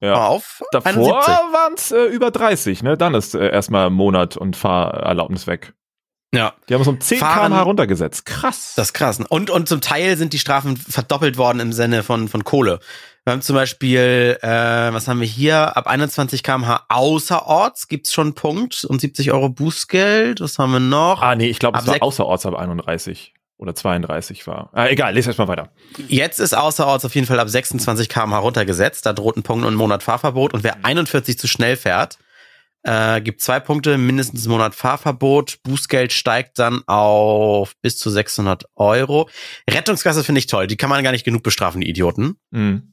ja. auf, Davor 71. waren es äh, über 30, ne? Dann ist äh, erstmal Monat und Fahrerlaubnis weg. Ja. Die haben es um 10 Fahren- km/h runtergesetzt. Krass. Das ist krass. Und, und zum Teil sind die Strafen verdoppelt worden im Sinne von, von Kohle. Wir haben zum Beispiel, äh, was haben wir hier? Ab 21 km/h außerorts gibt's schon einen Punkt und 70 Euro Bußgeld. Was haben wir noch? ah, nee, ich glaube, es war außerorts ab 31. oder 32 war. Ah, egal, lese erstmal weiter. Jetzt ist außerorts auf jeden Fall ab 26 km heruntergesetzt. Da droht ein Punkt und ein Monat Fahrverbot. Und wer 41 zu schnell fährt, äh, gibt zwei Punkte, mindestens einen Monat Fahrverbot. Bußgeld steigt dann auf bis zu 600 Euro. Rettungsgasse finde ich toll. Die kann man gar nicht genug bestrafen, die Idioten. Mhm.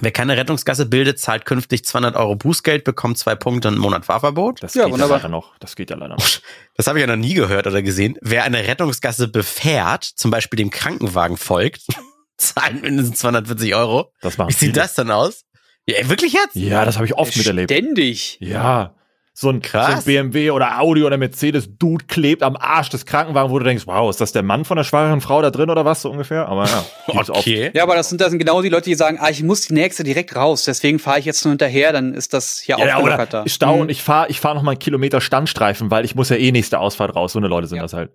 Wer keine Rettungsgasse bildet, zahlt künftig 200 Euro Bußgeld, bekommt zwei Punkte und einen Monat Fahrverbot. Das Ja, geht wunderbar. ja leider noch. Das geht ja leider noch. Das habe ich ja noch nie gehört oder gesehen. Wer eine Rettungsgasse befährt, zum Beispiel dem Krankenwagen folgt, zahlt mindestens 240 Euro. Das machen Wie sieht viele. das denn aus? Ja, wirklich jetzt? Ja, das habe ich oft miterlebt. Ständig. Ja. So ein, so Krass. ein BMW oder Audi oder Mercedes Dude klebt am Arsch des Krankenwagens, wo du denkst, wow, ist das der Mann von der schwangeren Frau da drin oder was so ungefähr? Aber ja. Okay. Ja, aber das sind, das sind genau die Leute, die sagen, ah, ich muss die nächste direkt raus, deswegen fahre ich jetzt nur hinterher, dann ist das hier Ja, aufgelockerter. oder Stau Mhm. und ich fahre ich fahr noch mal einen Kilometer Standstreifen, weil ich muss ja eh nächste Ausfahrt raus. So eine Leute sind Ja. das halt.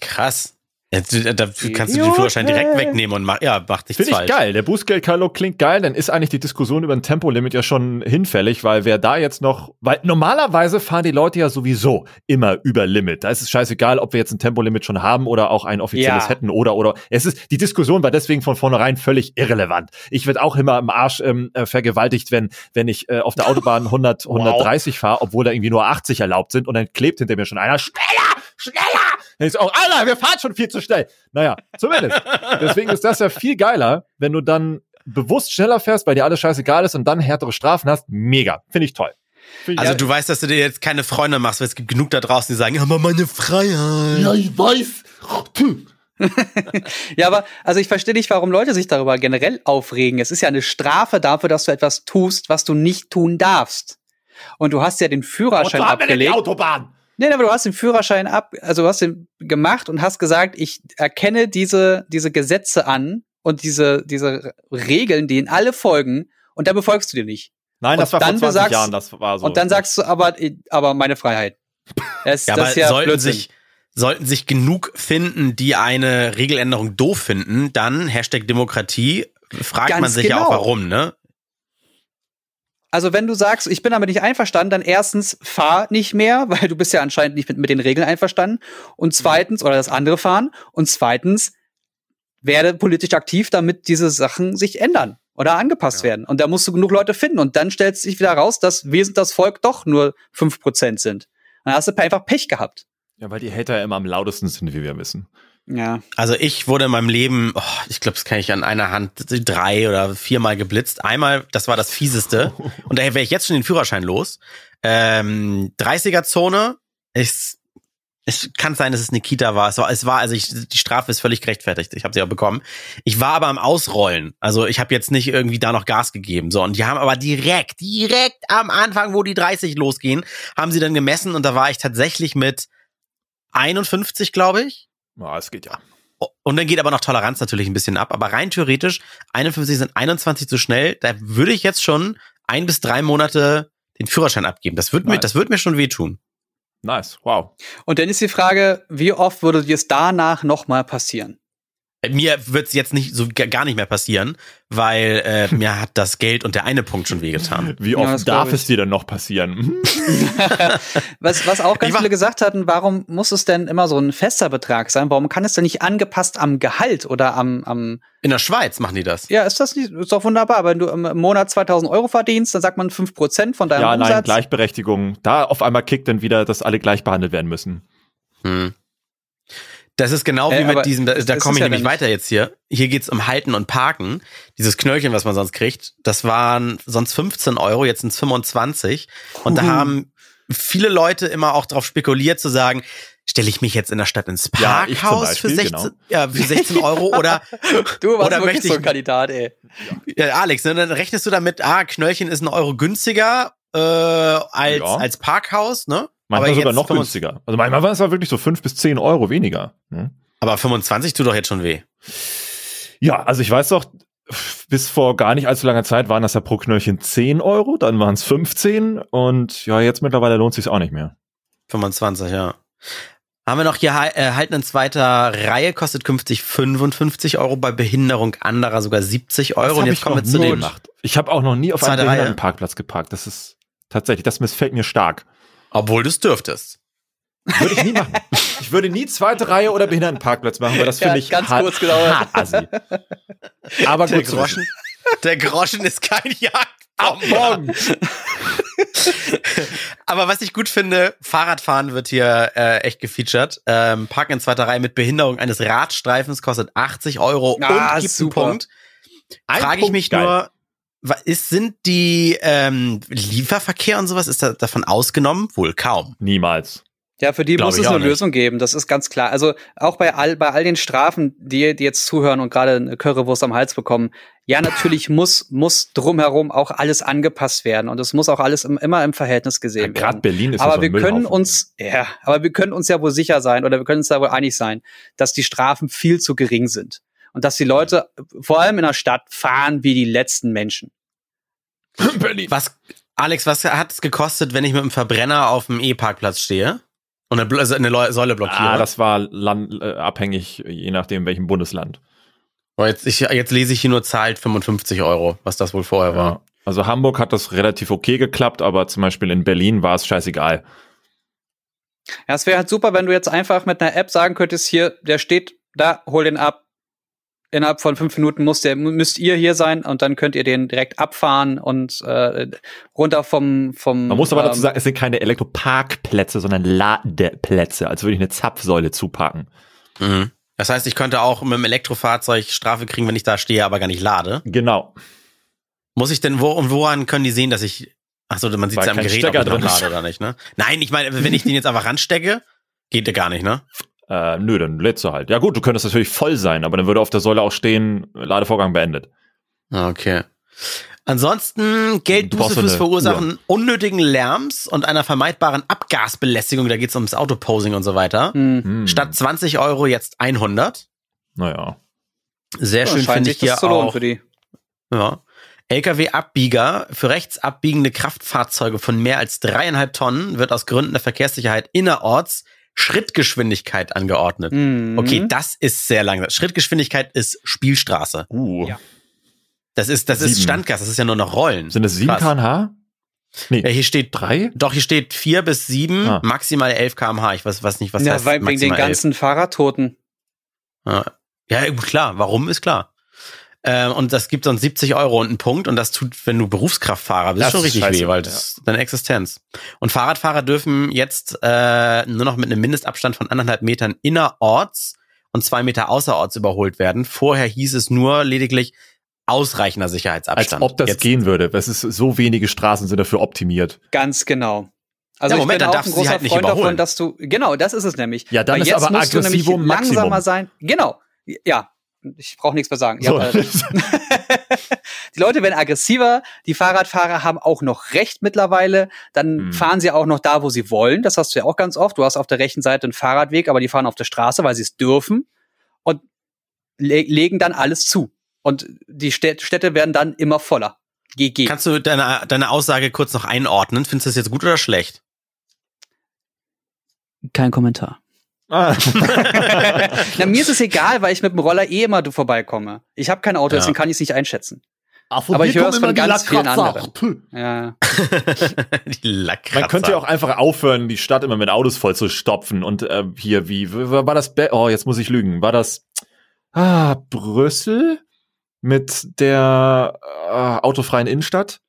Krass. Ja, du- Da kannst du den Führerschein direkt wegnehmen und mach, ja, mach nichts Finde ich falsch. geil. Der Bußgeldkatalog klingt geil, dann ist eigentlich die Diskussion über ein Tempolimit ja schon hinfällig, weil wer da jetzt noch, weil normalerweise fahren die Leute ja sowieso immer über Limit. Da ist es scheißegal, ob wir jetzt ein Tempolimit schon haben oder auch ein offizielles Ja. hätten oder oder es ist die Diskussion war deswegen von vornherein völlig irrelevant. Ich werde auch immer am Arsch ähm, äh, vergewaltigt, wenn wenn ich äh, auf der Autobahn 100 130 fahre, obwohl da irgendwie nur 80 erlaubt sind und dann klebt hinter mir schon einer schneller, schneller. Dann ist auch, Alter, wir fahren schon viel zu schnell. Naja, zumindest. Deswegen ist das ja viel geiler, wenn du dann bewusst schneller fährst, weil dir alles scheißegal ist und dann härtere Strafen hast. Mega. Finde ich toll. Find ich Also geil. du weißt, dass du dir jetzt keine Freunde machst, weil es gibt genug da draußen, die sagen, aber meine Freiheit. ja, ich weiß. Ja, aber also ich verstehe nicht, warum Leute sich darüber generell aufregen. Es ist ja eine Strafe dafür, dass du etwas tust, was du nicht tun darfst. Und du hast ja den Führerschein denn die abgelegt. Autobahn. Nee, aber du hast den Führerschein ab, also du hast den gemacht und hast gesagt, ich erkenne diese, diese Gesetze an und diese, diese Regeln, denen alle folgen, und da befolgst du die nicht. Nein, das Und war vor dann 20 sagst- Jahren, das war so. und dann sagst du aber, aber meine Freiheit. Das, Ja, das aber ist ja sollten Blödsinn. sich, sollten sich genug finden, die eine Regeländerung doof finden, dann Hashtag Demokratie, fragt Ganz man sich ja genau. auch warum, ne? Also wenn du sagst, ich bin damit nicht einverstanden, dann erstens fahr nicht mehr, weil du bist ja anscheinend nicht mit, mit den Regeln einverstanden. Und zweitens, oder das andere fahren. Und zweitens, werde politisch aktiv, damit diese Sachen sich ändern oder angepasst Ja. werden. Und da musst du genug Leute finden. Und dann stellt sich wieder raus, dass wesentlich das Volk doch nur 5% sind. Dann hast du einfach Pech gehabt. Ja, weil die Hater ja immer am lautesten sind, wie wir wissen. Ja. Also ich wurde in meinem Leben, oh, ich glaube, das kann ich an einer Hand drei oder viermal geblitzt. Einmal, das war das fieseste. Und daher wäre ich jetzt schon den Führerschein los. Ähm, 30er-Zone. Es, es kann sein, dass es eine Kita war. Es war, es war also ich, die Strafe ist völlig gerechtfertigt. Ich habe sie auch bekommen. Ich war aber am Ausrollen. Also ich habe jetzt nicht irgendwie da noch Gas gegeben. So und die haben aber direkt, direkt am Anfang, wo die 30 losgehen, haben sie dann gemessen und da war ich tatsächlich mit 51, glaube ich. Ja, es geht ja. Und dann geht aber noch Toleranz natürlich ein bisschen ab. Aber rein theoretisch, 51 sind 21 zu schnell. Da würde ich jetzt schon ein bis drei Monate den Führerschein abgeben. Das wird mir, Nice. das wird mir schon wehtun. Nice. Wow. Und dann ist die Frage, wie oft würde dir es danach nochmal passieren? Mir wird es jetzt nicht so gar nicht mehr passieren, weil äh, mir hat das Geld und der eine Punkt schon wehgetan. Wie Ja, oft glaub darf es dir denn noch passieren? Hm? Was, was auch ganz viele gesagt hatten, warum muss es denn immer so ein fester Betrag sein? Warum kann es denn nicht angepasst am Gehalt oder am, am In der Schweiz machen die das. ja, ist das nicht, ist doch wunderbar. Wenn du im Monat 2000 Euro verdienst, dann sagt man 5% von deinem Ja, nein, Umsatz. Gleichberechtigung. Da auf einmal kickt dann wieder, dass alle gleich behandelt werden müssen. Hm. Das ist genau wie Äh, mit diesem, da, da komme ich ja nämlich weiter jetzt hier. Hier geht's um Halten und Parken. Dieses Knöllchen, was man sonst kriegt, das waren sonst 15 Euro, jetzt sind's 25. Und da Huhu. haben viele Leute immer auch drauf spekuliert zu sagen, stelle ich mich jetzt in der Stadt ins Ja, Parkhaus für, Beispiel, 16, genau. ja, für 16 Euro oder, Du warst Oder möchte so ich- ein Kandidat, ey. ja, Alex, ne, dann rechnest du damit, ah, Knöllchen ist ein Euro günstiger äh, als, Ja. als Parkhaus, ne? Manchmal sogar noch 25 günstiger. Also manchmal war es ja wirklich so fünf bis zehn Euro weniger. Hm? Aber 25 tut doch jetzt schon weh. Ja, also ich weiß doch, bis vor gar nicht allzu langer Zeit waren das ja pro Knöllchen 10 Euro, dann waren es 15 und ja, jetzt mittlerweile lohnt sich auch nicht mehr. 25, ja. Haben wir noch hier Hal- äh, in zweiter Reihe, kostet künftig 55 Euro, bei Behinderung anderer sogar 70 Euro. Und jetzt ich kommen wir zu dem. gemacht. Ich habe auch noch nie auf einem. Behindertenparkplatz geparkt. Das ist tatsächlich, das missfällt mir stark. Obwohl du es dürftest. Würde ich nie machen. Ich würde nie zweite Reihe oder Behindertenparkplatz machen, weil das finde Ja, ich ganz hart, kurz gedauert. hart assi. Aber Der gut Groschen, der Groschen ist kein Jagdbomber. Morgen. Aber was ich gut finde, Fahrradfahren wird hier äh, echt gefeatured. Ähm, Parken in zweiter Reihe mit Behinderung eines Radstreifens kostet 80 Euro Ah, und gibt super. einen Punkt. Frage ich mich geil. nur, ist, sind die ähm, Lieferverkehr und sowas, ist da davon ausgenommen? Wohl kaum. Niemals. Ja, für die Glaub muss es eine nicht. Lösung geben, das ist ganz klar. Also auch bei all, bei all den Strafen, die, die jetzt zuhören und gerade eine Currywurst am Hals bekommen, ja, natürlich muss, muss drumherum auch alles angepasst werden und es muss auch alles im, immer im Verhältnis Ja, gesehen Gerade werden. Berlin ist ja Aber so ein wir können uns, ja, aber wir können uns ja wohl sicher sein oder wir können uns da wohl einig sein, dass die Strafen viel zu gering sind. Und dass die Leute, vor allem in der Stadt, fahren wie die letzten Menschen. Berlin. Was, Alex, was hat es gekostet, wenn ich mit einem Verbrenner auf dem E-Parkplatz stehe und eine, also eine Leu- Säule blockiere? Ah, das war land, äh, abhängig, je nachdem, welchem Bundesland. Oh, jetzt, ich, jetzt lese ich hier nur zahlt 55 Euro, was das wohl vorher war. Ja. Also Hamburg hat das relativ okay geklappt, aber zum Beispiel in Berlin war es scheißegal. Ja, es wäre halt super, wenn du jetzt einfach mit einer App sagen könntest, hier, der steht da, hol den ab. Innerhalb von fünf Minuten muss der, müsst ihr hier sein und dann könnt ihr den direkt abfahren und äh, runter vom vom. Man muss aber dazu ähm, sagen, es sind keine Elektroparkplätze, sondern Ladeplätze. Also würde ich eine Zapfsäule zupacken. Mhm. Das heißt, ich könnte auch mit dem Elektrofahrzeug Strafe kriegen, wenn ich da stehe, aber gar nicht lade. Genau. Muss ich denn, wo und woran können die sehen, dass ich, ach so, man sieht Weil ja am Gerät, Stecker ob ich lade oder nicht, ne? Nein, ich meine, wenn ich den jetzt einfach ranstecke, geht der gar nicht, ne? Äh, nö, dann lädst du halt. Ja gut, du könntest natürlich voll sein, aber dann würde auf der Säule auch stehen, Ladevorgang beendet. Ah, Okay. Ansonsten Du Geldbuße fürs Verursachen unnötigen Lärms und einer vermeidbaren Abgasbelästigung, da geht's ums Autoposing und so weiter. hm. Hm. Statt 20 Euro jetzt 100. Naja. Sehr Ja, schön finde ich hier auch. für die. Ja. LKW-Abbieger für rechts abbiegende Kraftfahrzeuge von mehr als dreieinhalb Tonnen wird aus Gründen der Verkehrssicherheit innerorts Schrittgeschwindigkeit angeordnet. Mhm. Okay, das ist sehr langsam. Schrittgeschwindigkeit ist Spielstraße. Uh. Ja. Das ist, das ist. Standgas, das ist ja nur noch Rollen. Sind es 7 Krass. kmh? Nee, Ja, hier steht, drei? doch, hier steht vier bis sieben, Ah. maximal 11 kmh. Ich weiß, weiß nicht, was ja, heißt weil wegen den maximal 11. ganzen Fahrradtoten. Ja, ja, klar. Warum ist klar. Ähm, und das gibt sonst 70 Euro und einen Punkt. Und das tut, wenn du Berufskraftfahrer bist, Das schon richtig scheiße, weh, weil das ist deine Existenz. Und Fahrradfahrer dürfen jetzt äh, nur noch mit einem Mindestabstand von anderthalb Metern innerorts und zwei Meter außerorts überholt werden. Vorher hieß es nur lediglich ausreichender Als Sicherheitsabstand. ob das jetzt, gehen würde. Es ist so wenige Straßen sind dafür optimiert. Ganz genau. Also Ja, Moment, ich dann bin auch ein großer halt nicht Freund davon, überholen. dass du genau, das ist es nämlich. Ja, dann Weil ist jetzt aber musst du nämlich Aggressivum Maximum. langsamer sein. Genau. Ja, ich brauche nichts mehr sagen. So. Äh, die Leute werden aggressiver, die Fahrradfahrer haben auch noch Recht mittlerweile, dann Hm. fahren sie auch noch da, wo sie wollen. Das hast du ja auch ganz oft. Du hast auf der rechten Seite einen Fahrradweg, aber die fahren auf der Straße, weil sie es dürfen und le legen dann alles zu. Und die Städ- Städte werden dann immer voller. GG. Kannst du deine, deine Aussage kurz noch einordnen? Findest du das jetzt gut oder schlecht? Kein Kommentar. Ah. Na, mir ist es egal, weil ich mit dem Roller eh immer vorbeikomme. Ich habe kein Auto, Ja. deswegen kann ich es nicht einschätzen. von Aber ich höre es von ganz vielen anderen. Puh. Ja. die Lackkratzer. Man könnte ja auch einfach aufhören, die Stadt immer mit Autos voll zu stopfen und äh, hier, wie, wie war das? Be oh, jetzt muss ich lügen. War das ah, Brüssel mit der äh, autofreien Innenstadt?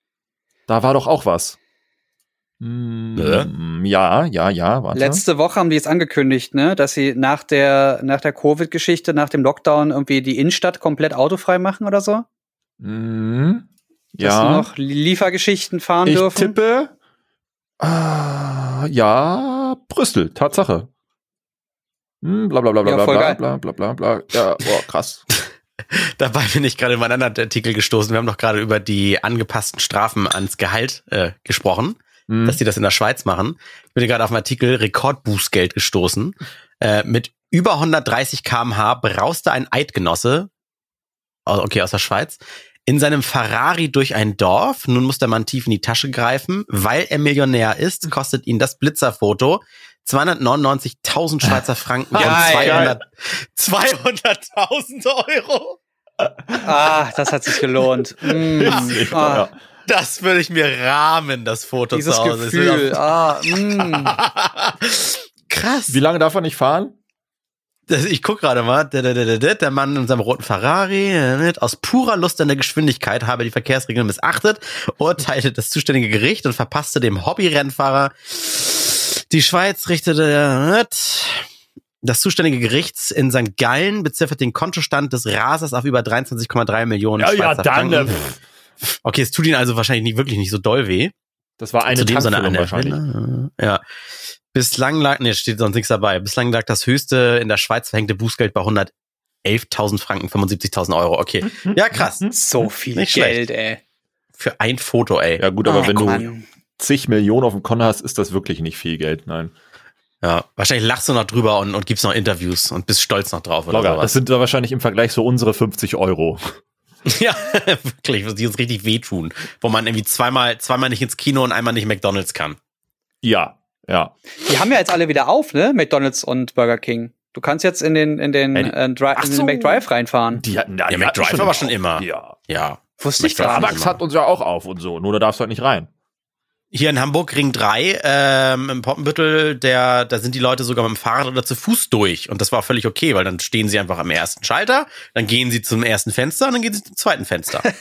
Da war doch auch was. Hm, ja, ja, ja, warte. Letzte Woche haben die jetzt angekündigt, ne, dass sie nach der, nach der Covid-Geschichte, nach dem Lockdown irgendwie die Innenstadt komplett autofrei machen oder so. Hm, Dass ja. noch Liefergeschichten fahren Ich dürfen. tippe. Ah, ja, Brüssel, Tatsache. Hm, bla bla bla bla Ja, bla voll bla geil. bla bla bla bla. Ja, boah, krass. Dabei bin ich gerade über einen anderen Artikel gestoßen. Wir haben doch gerade über die angepassten Strafen ans Gehalt äh, gesprochen, Hm. dass die das in der Schweiz machen. Ich bin gerade auf einen Artikel Rekordbußgeld gestoßen. Äh, mit über 130 kmh brauste ein Eidgenosse, okay, aus der Schweiz, in seinem Ferrari durch ein Dorf. Nun muss der Mann tief in die Tasche greifen. Weil er Millionär ist, kostet ihn das Blitzerfoto 299.000 Schweizer Franken und Geil. 200 200.000 Euro. Ah, das hat sich gelohnt. Mm. Ja, ah. Das würde ich mir rahmen, das Foto Dieses zu Hause. Gefühl. Ah, mm. Krass. Wie lange darf er nicht fahren? Das- Ich guck gerade mal, der, Mann in seinem roten Ferrari, äh, aus purer Lust an der Geschwindigkeit habe die Verkehrsregeln missachtet, urteilte das zuständige Gericht und verpasste dem Hobbyrennfahrer die Schweiz richtete äh, das zuständige Gericht in St. Gallen beziffert den Kontostand des Rasers auf über 23,3 Millionen Ja, ja, Schweizer dann. Franken. äh, pff, Okay, es tut ihn also wahrscheinlich nicht, wirklich nicht so doll weh. Das war eine Zudem so eine wahrscheinlich. Ja. Bislang lag, nee, steht sonst nichts dabei. Bislang lag das höchste in der Schweiz verhängte Bußgeld bei 111.000 Franken, 75.000 Euro. Okay. Ja, krass. So viel Nicht Geld, ey. Für ein Foto, ey. Ja gut, aber Oh, wenn du zig Millionen auf dem Konto hast, ist das wirklich nicht viel Geld. Nein. Ja. Wahrscheinlich lachst du noch drüber und, und gibst noch Interviews und bist stolz noch drauf oder Locker. Das sowas. sind da wahrscheinlich im Vergleich so unsere 50 Euro. ja, wirklich, die uns richtig wehtun. Wo man irgendwie zweimal, zweimal nicht ins Kino und einmal nicht McDonalds kann. Ja, ja. Die haben ja jetzt alle wieder auf, ne? McDonalds und Burger King. Du kannst jetzt in den, in den, Ja, äh, Dri Ach in den so. McDrive reinfahren. Die hatten da Ja, McDrive war schon immer. Ja. Ja. Wusste ich gar aber- nicht. Starbucks hat uns ja auch auf und so, nur da darfst du halt nicht rein. Hier in Hamburg, Ring 3, ähm, im Poppenbüttel, der, da sind die Leute sogar mit dem Fahrrad oder zu Fuß durch. Und das war völlig okay, weil dann stehen sie einfach am ersten Schalter, dann gehen sie zum ersten Fenster und dann gehen sie zum zweiten Fenster.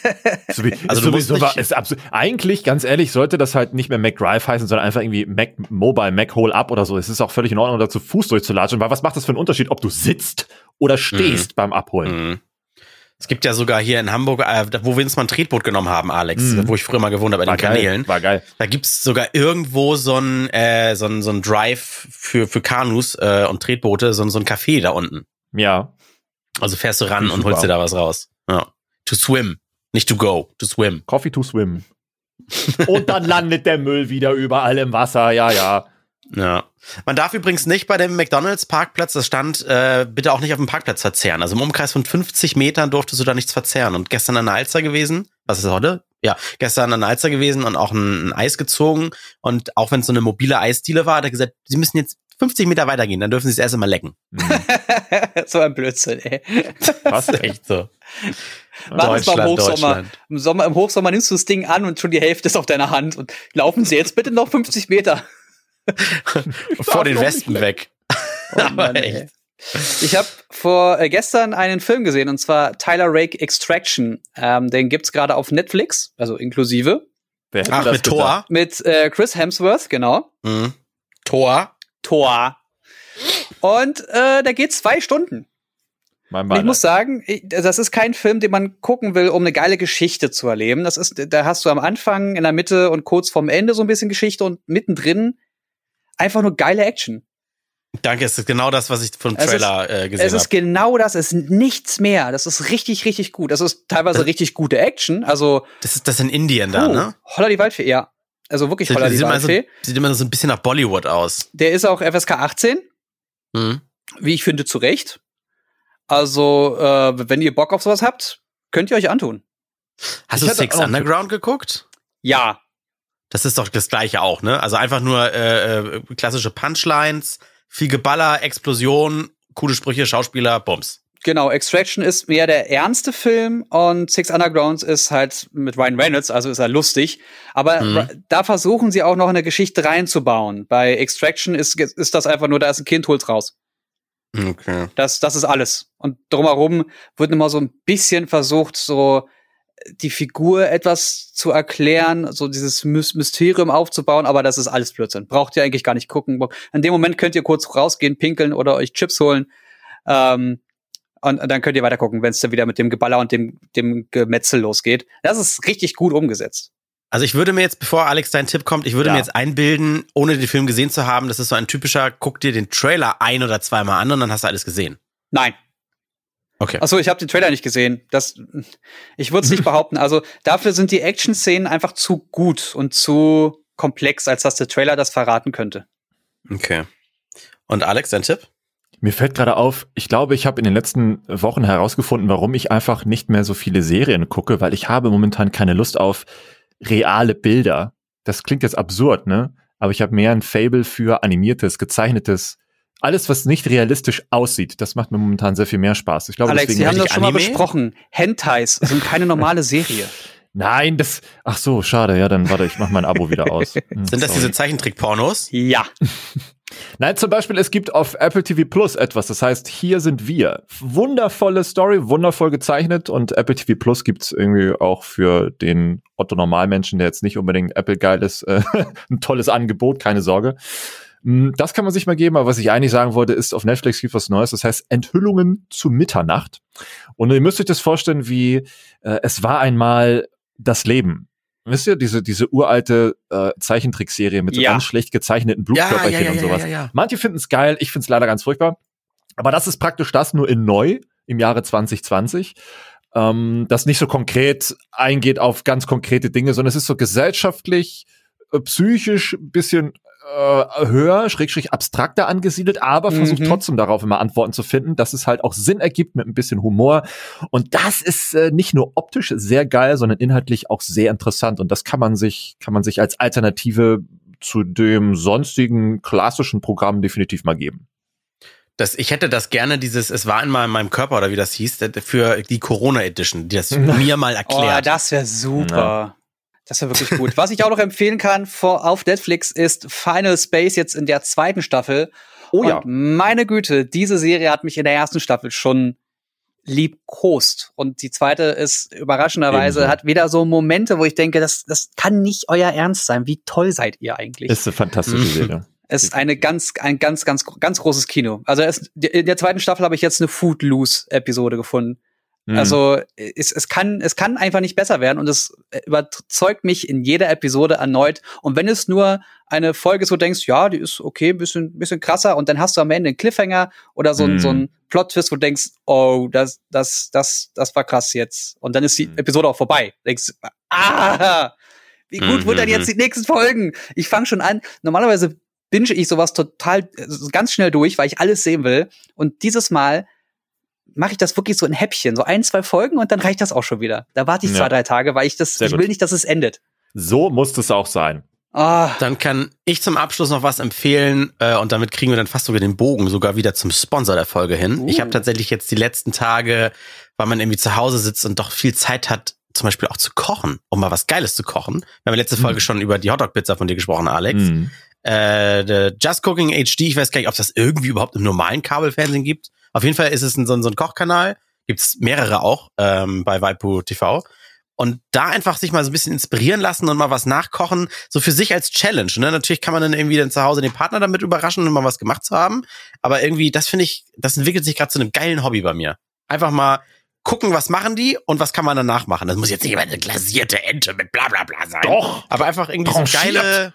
So Also also du musst sowieso nicht- ist absolut, eigentlich, ganz ehrlich, sollte das halt nicht mehr McDrive heißen, sondern einfach irgendwie Mac Mobile, Mac Hole Up oder so. Es ist auch völlig in Ordnung, da zu Fuß durchzulatschen, weil was macht das für einen Unterschied, ob du sitzt oder stehst beim Abholen? Mhm. Es gibt ja sogar hier in Hamburg, äh, wo wir uns mal ein Tretboot genommen haben, Alex, Mhm. wo ich früher mal gewohnt habe bei War den Kanälen. geil, war geil. Da gibt's sogar irgendwo so ein, äh, so ein, so ein Drive für, für Kanus äh, und Tretboote, so, ein- so ein Café da unten. Ja. Also fährst du ran Super. und holst dir da was raus. Ja. To swim. Nicht to go, to swim. Coffee to swim. und dann landet der Müll wieder überall im Wasser, ja, ja. Ja. Man darf übrigens nicht bei dem McDonalds Parkplatz, das stand, äh, bitte auch nicht auf dem Parkplatz verzehren. Also im Umkreis von 50 Metern durftest du da nichts verzehren. Und gestern an der Alster gewesen, was ist heute? Ja, gestern an der Alster gewesen und auch ein, ein Eis gezogen. Und auch wenn es so eine mobile Eisdiele war, hat er gesagt, sie müssen jetzt 50 Meter weitergehen, dann dürfen sie es erst einmal lecken. Hm. so ein Blödsinn, ey. Was? Echt so. Mach es mal im Hochsommer. Deutschland. Im, Sommer, Im Hochsommer nimmst du das Ding an und schon die Hälfte ist auf deiner Hand. Und laufen Sie jetzt bitte noch 50 Meter. Vor den Westen weg. Oh Aber Mann, echt. Ich habe vor äh, gestern einen Film gesehen und zwar Tyler Rake Extraction. Ähm, den gibt's gerade auf Netflix, also inklusive Wer Ach, mit? Thor. mit äh, Chris Hemsworth, genau. Mhm. Tor. Thor. Und äh, der geht zwei Stunden. Mein Und ich muss sagen, ich, das ist kein Film, den man gucken will, um eine geile Geschichte zu erleben. Das ist, da hast du am Anfang, in der Mitte und kurz vorm Ende so ein bisschen Geschichte und mittendrin einfach nur geile Action. Danke, es ist genau das, was ich vom Es ist- Trailer äh, gesehen Es ist habe. genau das, es ist nichts mehr. Das ist richtig, richtig gut. Das ist teilweise richtig gute Action. Also, Das ist das in Indien da, puh, ne? Holla die Waldfee, ja. Also wirklich Holla die sieht, immer so, Waldfee. sieht immer so ein bisschen nach Bollywood aus. Der ist auch FSK 18, Mhm. wie ich finde, zu Recht. Also, äh, wenn ihr Bock auf sowas habt, könnt ihr euch antun. Hast Ich du Six Underground geguckt? Ja, Das ist doch das gleiche auch, ne? Also einfach nur äh, äh, klassische Punchlines, viel Geballer, Explosion, coole Sprüche, Schauspieler, Bums. Genau, Extraction ist mehr der ernste Film und Six Undergrounds ist halt mit Ryan Reynolds, also ist er lustig. Aber Mhm. da versuchen sie auch noch eine Geschichte reinzubauen. Bei Extraction ist, ist das einfach nur, da ist ein Kind, holt's raus. Okay. Das, das ist alles. Und drumherum wird immer so ein bisschen versucht, so die Figur etwas zu erklären, so dieses Mys- Mysterium aufzubauen, aber das ist alles Blödsinn. Braucht ihr eigentlich gar nicht gucken. In dem Moment könnt ihr kurz rausgehen, pinkeln oder euch Chips holen. Ähm, und dann könnt ihr weiter gucken, wenn es dann wieder mit dem Geballer und dem, dem Gemetzel losgeht. Das ist richtig gut umgesetzt. Also ich würde mir jetzt, bevor Alex dein Tipp kommt, ich würde Ja. mir jetzt einbilden, ohne den Film gesehen zu haben, das ist so ein typischer, guck dir den Trailer ein oder zweimal an und dann hast du alles gesehen. Nein. Okay. Achso, ich habe den Trailer nicht gesehen. Das, ich würde es nicht behaupten. Also dafür sind die Action-Szenen einfach zu gut und zu komplex, als dass der Trailer das verraten könnte. Okay. Und Alex, dein Tipp? Mir fällt gerade auf, ich glaube, ich habe in den letzten Wochen herausgefunden, warum ich einfach nicht mehr so viele Serien gucke, weil ich habe momentan keine Lust auf reale Bilder. Das klingt jetzt absurd, ne? Aber ich habe mehr ein Fable für animiertes, gezeichnetes, alles, was nicht realistisch aussieht. Das macht mir momentan sehr viel mehr Spaß. Ich glaube, Alex, deswegen wir haben das schon mal Anime? besprochen. Hentais sind keine normale Serie. Nein, das. Ach so, schade. Ja, dann warte, ich mach mein Abo wieder aus. Hm, Sind das sorry. diese Zeichentrick-Pornos? Ja. Nein, zum Beispiel, es gibt auf Apple TV Plus etwas, das heißt, hier sind wir. Wundervolle Story, wundervoll gezeichnet und Apple TV Plus gibt's irgendwie auch für den Otto Normalmenschen, der jetzt nicht unbedingt Apple geil ist, äh, ein tolles Angebot, keine Sorge. Mm, das kann man sich mal geben, aber was ich eigentlich sagen wollte, ist, auf Netflix gibt was Neues, das heißt Enthüllungen zu Mitternacht. Und ihr müsst euch das vorstellen, wie äh, es war einmal das Leben. Wisst ihr, diese, diese uralte äh, Zeichentrickserie mit so Ja. ganz schlecht gezeichneten Blutkörperchen und sowas. Manche finden es geil, ich finde es leider ganz furchtbar. Aber das ist praktisch das nur in neu im Jahre 2020. Ähm, das nicht so konkret eingeht auf ganz konkrete Dinge, sondern es ist so gesellschaftlich, äh, psychisch ein bisschen äh, höher, schrägstrich abstrakter angesiedelt, aber versucht Mhm. trotzdem darauf immer Antworten zu finden, dass es halt auch Sinn ergibt mit ein bisschen Humor. Und das ist äh, nicht nur optisch sehr geil, sondern inhaltlich auch sehr interessant. Und das kann man sich, kann man sich als Alternative zu dem sonstigen klassischen Programm definitiv mal geben. Das, ich hätte das gerne, dieses, es war einmal in meinem Körper oder wie das hieß, für die Corona Edition, die das mir mal Oh, erklärt. das wäre super. Das wäre wirklich gut. Was ich auch noch empfehlen kann vor, auf Netflix ist Final Space jetzt in der zweiten Staffel. Oh Und ja. meine Güte, diese Serie hat mich in der ersten Staffel schon liebkost. Und die zweite ist überraschenderweise, Ebenso. hat wieder so Momente, wo ich denke, das, das kann nicht euer Ernst sein. Wie toll seid ihr eigentlich? Ist eine fantastische. Serie. Es ist eine ganz, ein ganz, ganz, ganz großes Kino. Also es, in der zweiten Staffel habe ich jetzt eine Footloose-Episode gefunden. Mhm. Also es, es kann es kann einfach nicht besser werden und es überzeugt mich in jeder Episode erneut. Und wenn es nur eine Folge ist, wo du denkst, ja, die ist okay, bisschen bisschen krasser und dann hast du am Ende einen Cliffhanger oder so, ein Mhm. so ein Plot-Twist, wo du denkst, oh, das das das das war krass jetzt. Und dann ist die Mhm. Episode auch vorbei. Du denkst, ah, wie gut Mhm, wird dann mhm. jetzt die nächsten Folgen? Ich fange schon an. Normalerweise binge ich sowas total äh, ganz schnell durch, weil ich alles sehen will. Und dieses Mal mache ich das wirklich so in Häppchen, so ein, zwei Folgen und dann reicht das auch schon wieder. Da warte ich Ja. zwei, drei Tage, weil ich das, Sehr ich gut. will nicht, dass es endet. so muss es auch sein. Ah, Dann kann ich zum Abschluss noch was empfehlen äh, und damit kriegen wir dann fast sogar den Bogen sogar wieder zum Sponsor der Folge hin. Uh. Ich habe tatsächlich jetzt die letzten Tage, weil man irgendwie zu Hause sitzt und doch viel Zeit hat, zum Beispiel auch zu kochen, um mal was Geiles zu kochen. Wir haben letzte Mhm. Folge schon über die Hotdog-Pizza von dir gesprochen, Alex. Mhm. Äh, Just Cooking HD, ich weiß gar nicht, ob es das irgendwie überhaupt im normalen Kabelfernsehen gibt. Auf jeden Fall ist es ein, so, ein, so ein Kochkanal. Gibt's mehrere auch ähm, bei Waipu TV. Und da einfach sich mal so ein bisschen inspirieren lassen und mal was nachkochen, so für sich als Challenge. Ne? Natürlich kann man dann irgendwie dann zu Hause den Partner damit überraschen und mal was gemacht zu haben. Aber irgendwie, das finde ich, das entwickelt sich gerade zu einem geilen Hobby bei mir. Einfach mal gucken, was machen die und was kann man danach machen. Das muss jetzt nicht immer eine glasierte Ente mit bla bla bla sein. Doch. Aber einfach irgendwie so geile,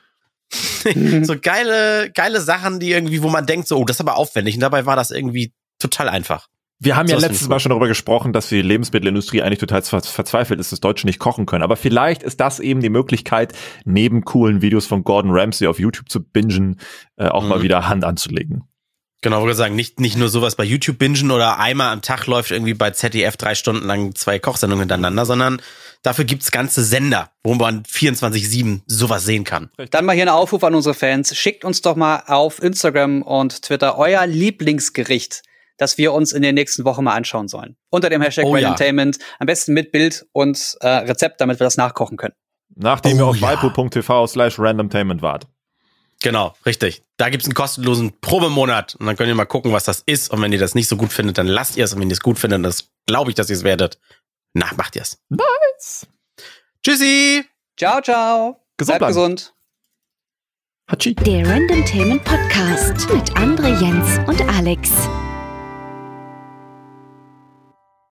so geile, geile Sachen, die irgendwie, wo man denkt, so, oh, das ist aber aufwendig. Und dabei war das irgendwie total einfach. Wir haben ja So ist letztes Mal schon darüber gesprochen, dass die Lebensmittelindustrie eigentlich total ver verzweifelt ist, dass Deutsche nicht kochen können. Aber vielleicht ist das eben die Möglichkeit, neben coolen Videos von Gordon Ramsay auf YouTube zu bingen, äh, auch mal Mhm. wieder Hand anzulegen. Genau, wollte sagen, nicht, nicht nur sowas bei YouTube bingen oder einmal am Tag läuft irgendwie bei ZDF drei Stunden lang zwei Kochsendungen hintereinander, sondern dafür gibt's ganze Sender, wo man 24-7 sowas sehen kann. dann mal hier ein Aufruf an unsere Fans. Schickt uns doch mal auf Instagram und Twitter euer Lieblingsgericht, das wir uns in den nächsten Wochen mal anschauen sollen. Unter dem Hashtag Oh ja. Randomtainment. Am besten mit Bild und äh, Rezept, damit wir das nachkochen können. Nachdem Oh ihr auf ja. waipu.tv slash randomtainment wart. Genau, richtig. Da gibt's einen kostenlosen Probemonat und dann könnt ihr mal gucken, was das ist. Und wenn ihr das nicht so gut findet, dann lasst ihr es. Und wenn ihr es gut findet, das glaube ich, dass ihr es werdet, na, macht ihr es. Nice. Tschüssi! Ciao, ciao. Gesund Bleibt bleiben. gesund. Hatschi. Der Randomtainment Podcast mit André, Jens und Alex.